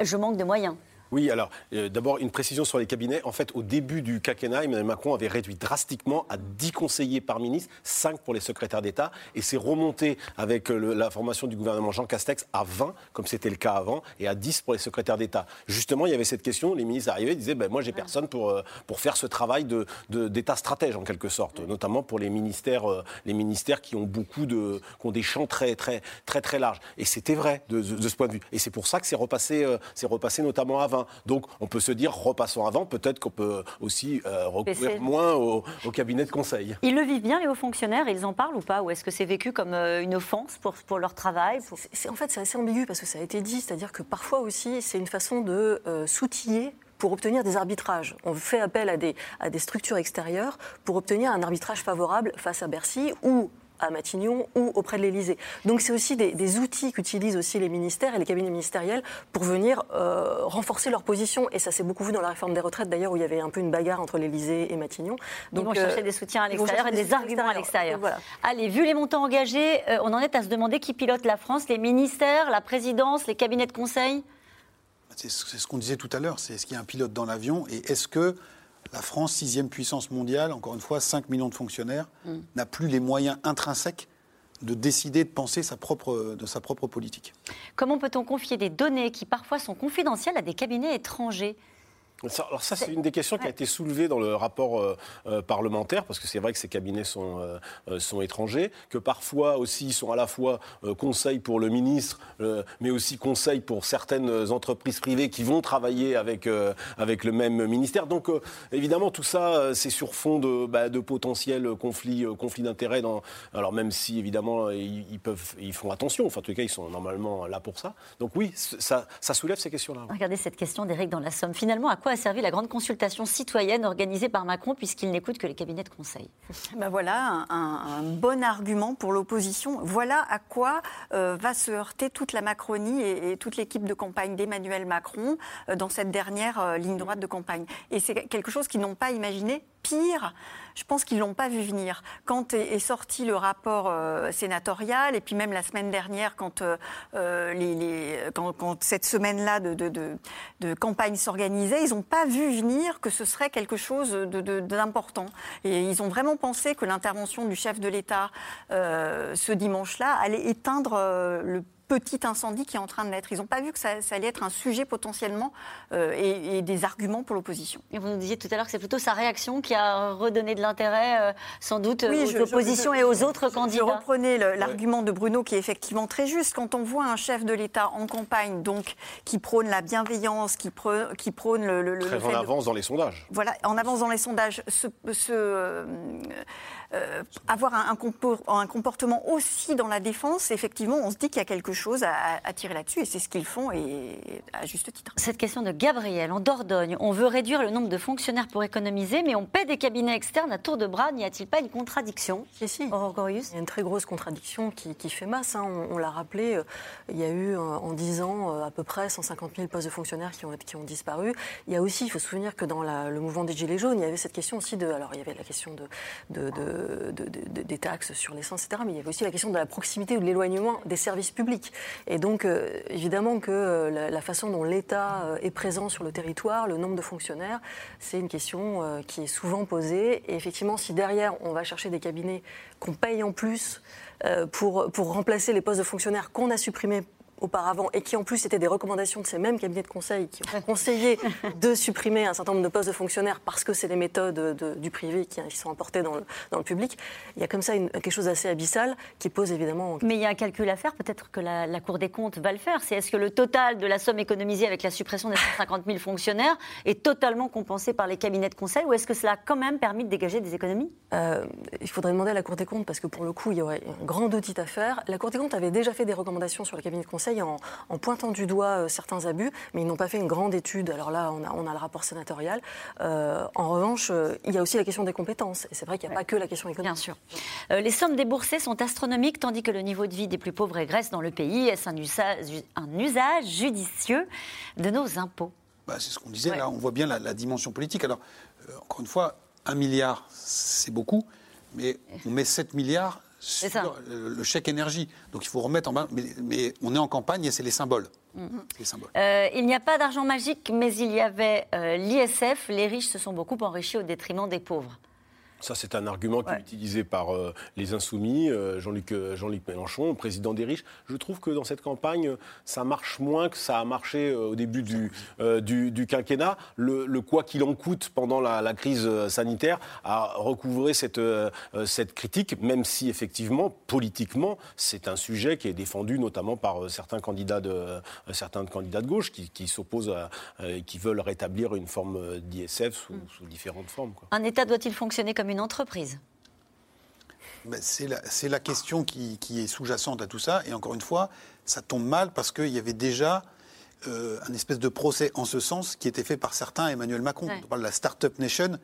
je manque de moyens. Oui, alors euh, d'abord une précision sur les cabinets. En fait, au début du quinquennat, Emmanuel Macron avait réduit drastiquement à 10 conseillers par ministre, 5 pour les secrétaires d'État, et c'est remonté avec euh, le- la formation du gouvernement Jean Castex à 20, comme c'était le cas avant, et à 10 pour les secrétaires d'État. Justement, il y avait cette question, les ministres arrivaient et disaient, ben, moi j'ai personne pour, euh, pour faire ce travail de- de- d'État stratège en quelque sorte, notamment pour les ministères, euh, les ministères qui ont beaucoup de, qui ont des champs très très très très larges. Et c'était vrai de, de- ce point de vue. Et c'est pour ça que c'est repassé, c'est repassé notamment à 20. Donc on peut se dire, repassons 20, peut-être qu'on peut aussi euh, recourir moins au, au cabinet de conseil. Ils le vivent bien, les hauts fonctionnaires Ils en parlent ou pas? Ou est-ce que c'est vécu comme euh, une offense pour, pour leur travail pour- En fait, c'est assez ambigu parce que ça a été dit, c'est-à-dire que parfois aussi, c'est une façon de euh, s'outiller pour obtenir des arbitrages. On fait appel à des, à des structures extérieures pour obtenir un arbitrage favorable face à Bercy ou à Matignon ou auprès de l'Élysée. Donc c'est aussi des, des outils qu'utilisent aussi les ministères et les cabinets ministériels pour venir euh, renforcer leur position. Et ça s'est beaucoup vu dans la réforme des retraites d'ailleurs où il y avait un peu une bagarre entre l'Élysée et Matignon. Ils vont euh, chercher des soutiens à l'extérieur et des arguments à l'extérieur. Donc voilà. Allez, vu les montants engagés, euh, on en est à se demander qui pilote la France, les ministères, la présidence, les cabinets de conseil? C'est ce c'est ce qu'on disait tout à l'heure, c'est est-ce qu'il y a un pilote dans l'avion et est-ce que la France, sixième puissance mondiale, encore une fois, 5 millions de fonctionnaires, Mm. n'a plus les moyens intrinsèques de décider, de penser sa propre, de sa propre politique Comment peut-on confier des données qui parfois sont confidentielles à des cabinets étrangers? Ça- Alors ça, c'est une des questions qui a été soulevée dans le rapport euh, euh, parlementaire, parce que c'est vrai que ces cabinets sont, euh, sont étrangers, que parfois aussi ils sont à la fois conseil pour le ministre, mais aussi conseil pour certaines entreprises privées qui vont travailler avec, avec le même ministère. Donc évidemment, tout ça, c'est sur fond de, bah, de potentiels conflits, conflits d'intérêts. Dans... Alors même si évidemment ils, ils peuvent, ils font attention, enfin en tout cas ils sont normalement là pour ça. Donc oui, ça, ça soulève ces questions-là. Regardez cette question d'Éric dans la Somme. Finalement, à quoi a servi la grande consultation citoyenne organisée par Macron puisqu'il n'écoute que les cabinets de conseil? Ben voilà un, bon argument pour l'opposition. Voilà à quoi euh, va se heurter toute la Macronie et, et toute l'équipe de campagne d'Emmanuel Macron euh, dans cette dernière euh, ligne droite de campagne. Et c'est quelque chose qu'ils n'ont pas imaginé. Pire, je pense qu'ils l'ont pas vu venir. Quand est, sorti le rapport euh, sénatorial, et puis même la semaine dernière, quand, euh, euh, cette semaine-là de, campagne s'organisait, ils n'ont pas vu venir que ce serait quelque chose d'important. Et ils ont vraiment pensé que l'intervention du chef de l'État ce dimanche-là allait éteindre le petit incendie qui est en train de naître. Ils n'ont pas vu que ça, ça allait être un sujet potentiellement euh, et, et des arguments pour l'opposition. Et vous nous disiez tout à l'heure que c'est plutôt sa réaction qui a redonné de l'intérêt, euh, sans doute, Oui, aux je- je- oppositions je- et aux autres Je candidats. reprenais le- l'argument de Bruno qui est effectivement très juste. Quand on voit un chef de l'État en campagne, donc qui prône la bienveillance, qui prône, qui prône le, le- le Très en de- avance dans les sondages. voilà, en avance dans les sondages, se, euh, euh, avoir un, un compo- un comportement aussi dans la défense, effectivement, on se dit qu'il y a quelque chose à, tirer là-dessus, et c'est ce qu'ils font, et à juste titre. Cette question de Gabriel en Dordogne. On veut réduire le nombre de fonctionnaires pour économiser, mais on paie des cabinets externes à tour de bras. N'y a-t-il pas une contradiction? Si, si. Aurore Gorius Il y a une très grosse contradiction qui, qui fait masse. hein. On, on l'a rappelé, euh, il y a eu euh, en 10 ans à peu près 150 000 postes de fonctionnaires qui ont, qui ont disparu. Il y a aussi, il faut se souvenir que dans la- le mouvement des Gilets jaunes, il y avait cette question aussi de. Alors, il y avait la question de, de- de- de- de- des taxes sur l'essence, etc. Mais il y avait aussi la question de la proximité ou de l'éloignement des services publics. Et donc, euh, évidemment, que euh, la, façon dont l'État euh, est présent sur le territoire, le nombre de fonctionnaires, c'est une question qui est souvent posée. Et effectivement, si derrière, on va chercher des cabinets qu'on paye en plus pour remplacer les postes de fonctionnaires qu'on a supprimés auparavant et qui en plus étaient des recommandations de ces mêmes cabinets de conseil qui ont conseillé de supprimer un certain nombre de postes de fonctionnaires parce que c'est les méthodes de- du privé qui, qui sont importées dans le, dans le public. Il y a comme ça une- quelque chose d'assez abyssal qui pose évidemment Mais il y a un calcul à faire, peut-être que la, la Cour des comptes va le faire. C'est est-ce que le total de la somme économisée avec la suppression des 150 000 fonctionnaires est totalement compensé par les cabinets de conseil ou est-ce que cela a quand même permis de dégager des économies? Euh, il faudrait demander à la Cour des comptes parce que pour le coup, il y aurait un grand audit à faire. La Cour des comptes avait déjà fait des recommandations sur le cabinet de conseil en, en pointant du doigt euh, certains abus, mais ils n'ont pas fait une grande étude. Alors là, on a, on a le rapport sénatorial. Euh, en revanche, euh, il y a aussi la question des compétences. Et c'est vrai qu'il n'y a pas que la question économique. Bien sûr. Euh, les sommes déboursées sont astronomiques, tandis que le niveau de vie des plus pauvres régresse dans le pays. Est-ce un usage, un usage judicieux de nos impôts? Bah, c'est ce qu'on disait, là, on voit bien la, la dimension politique. Alors, euh, encore une fois, un milliard, c'est beaucoup, mais on met 7 milliards sur ça. le, chèque énergie. Donc il faut remettre en main. Mais, mais on est en campagne et c'est les symboles. Symbole. Euh, il n'y a pas d'argent magique, mais il y avait euh, l'ISF. Les riches se sont beaucoup enrichis au détriment des pauvres. Ça, c'est un argument qui est utilisé par euh, les Insoumis, euh, Jean-Luc euh, Jean-Luc Mélenchon, président des riches. Je trouve que dans cette campagne, ça marche moins que ça a marché au début du, du, du quinquennat. Le, le quoi qu'il en coûte pendant la, la crise sanitaire a recouvré cette, cette critique, même si effectivement, politiquement, c'est un sujet qui est défendu notamment par certains candidats de, certains candidats de gauche qui, qui s'opposent à, euh, qui veulent rétablir une forme d'ISF sous, sous différentes formes. quoi. Un État doit-il fonctionner comme une entreprise Ben, c'est la, c'est la question qui, qui est sous-jacente à tout ça. Et encore une fois, ça tombe mal parce qu'il y avait déjà euh, un espèce de procès en ce sens qui était fait par certains, Emmanuel Macron. Ouais. On parle de la Startup Nation,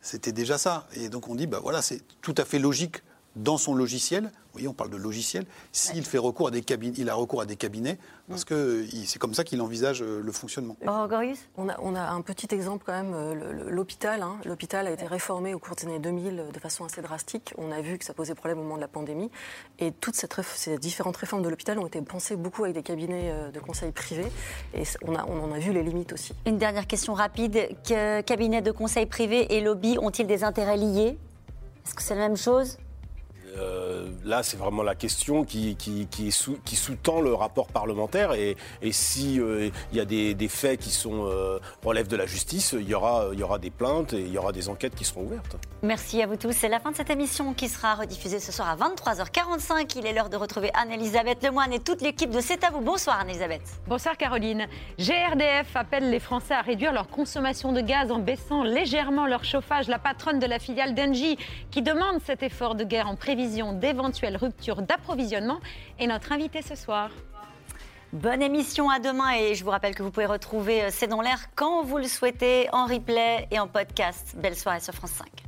c'était déjà ça. Et donc on dit, bah voilà, c'est tout à fait logique dans son logiciel. Vous voyez, on parle de logiciel. S'il fait recours à des cabinets, il a recours à des cabinets parce que c'est comme ça qu'il envisage euh, le fonctionnement. on a, on a un petit exemple quand même, euh, l'hôpital. hein. L'hôpital a été réformé au cours des années 2000 de façon assez drastique. On a vu que ça posait problème au moment de la pandémie. Et toutes cette ces différentes réformes de l'hôpital ont été pensées beaucoup avec des cabinets euh, de conseil privés. Et on, a, on en a vu les limites aussi. Une dernière question rapide. Que, cabinet de conseil privé et lobby ont-ils des intérêts liés? Est-ce que c'est la même chose? Euh, là, c'est vraiment la question qui, qui, qui sous- qui sous-tend le rapport parlementaire. Et, et si euh, il y a des, des faits qui sont, euh, relèvent de la justice, il y, aura, il y aura des plaintes et il y aura des enquêtes qui seront ouvertes. Merci à vous tous. C'est la fin de cette émission qui sera rediffusée ce soir à 23h45. Il est l'heure de retrouver Anne-Elisabeth Lemoine et toute l'équipe de C'est à vous. Bonsoir Anne-Elisabeth. Bonsoir Caroline. GRDF appelle les Français à réduire leur consommation de gaz en baissant légèrement leur chauffage. La patronne de la filiale d'Engie qui demande cet effort de guerre en prévision d'éventuelles ruptures d'approvisionnement est notre invitée ce soir. Bonne émission à demain et je vous rappelle que vous pouvez retrouver euh, C'est dans l'air quand vous le souhaitez en replay et en podcast. Belle soirée sur France 5.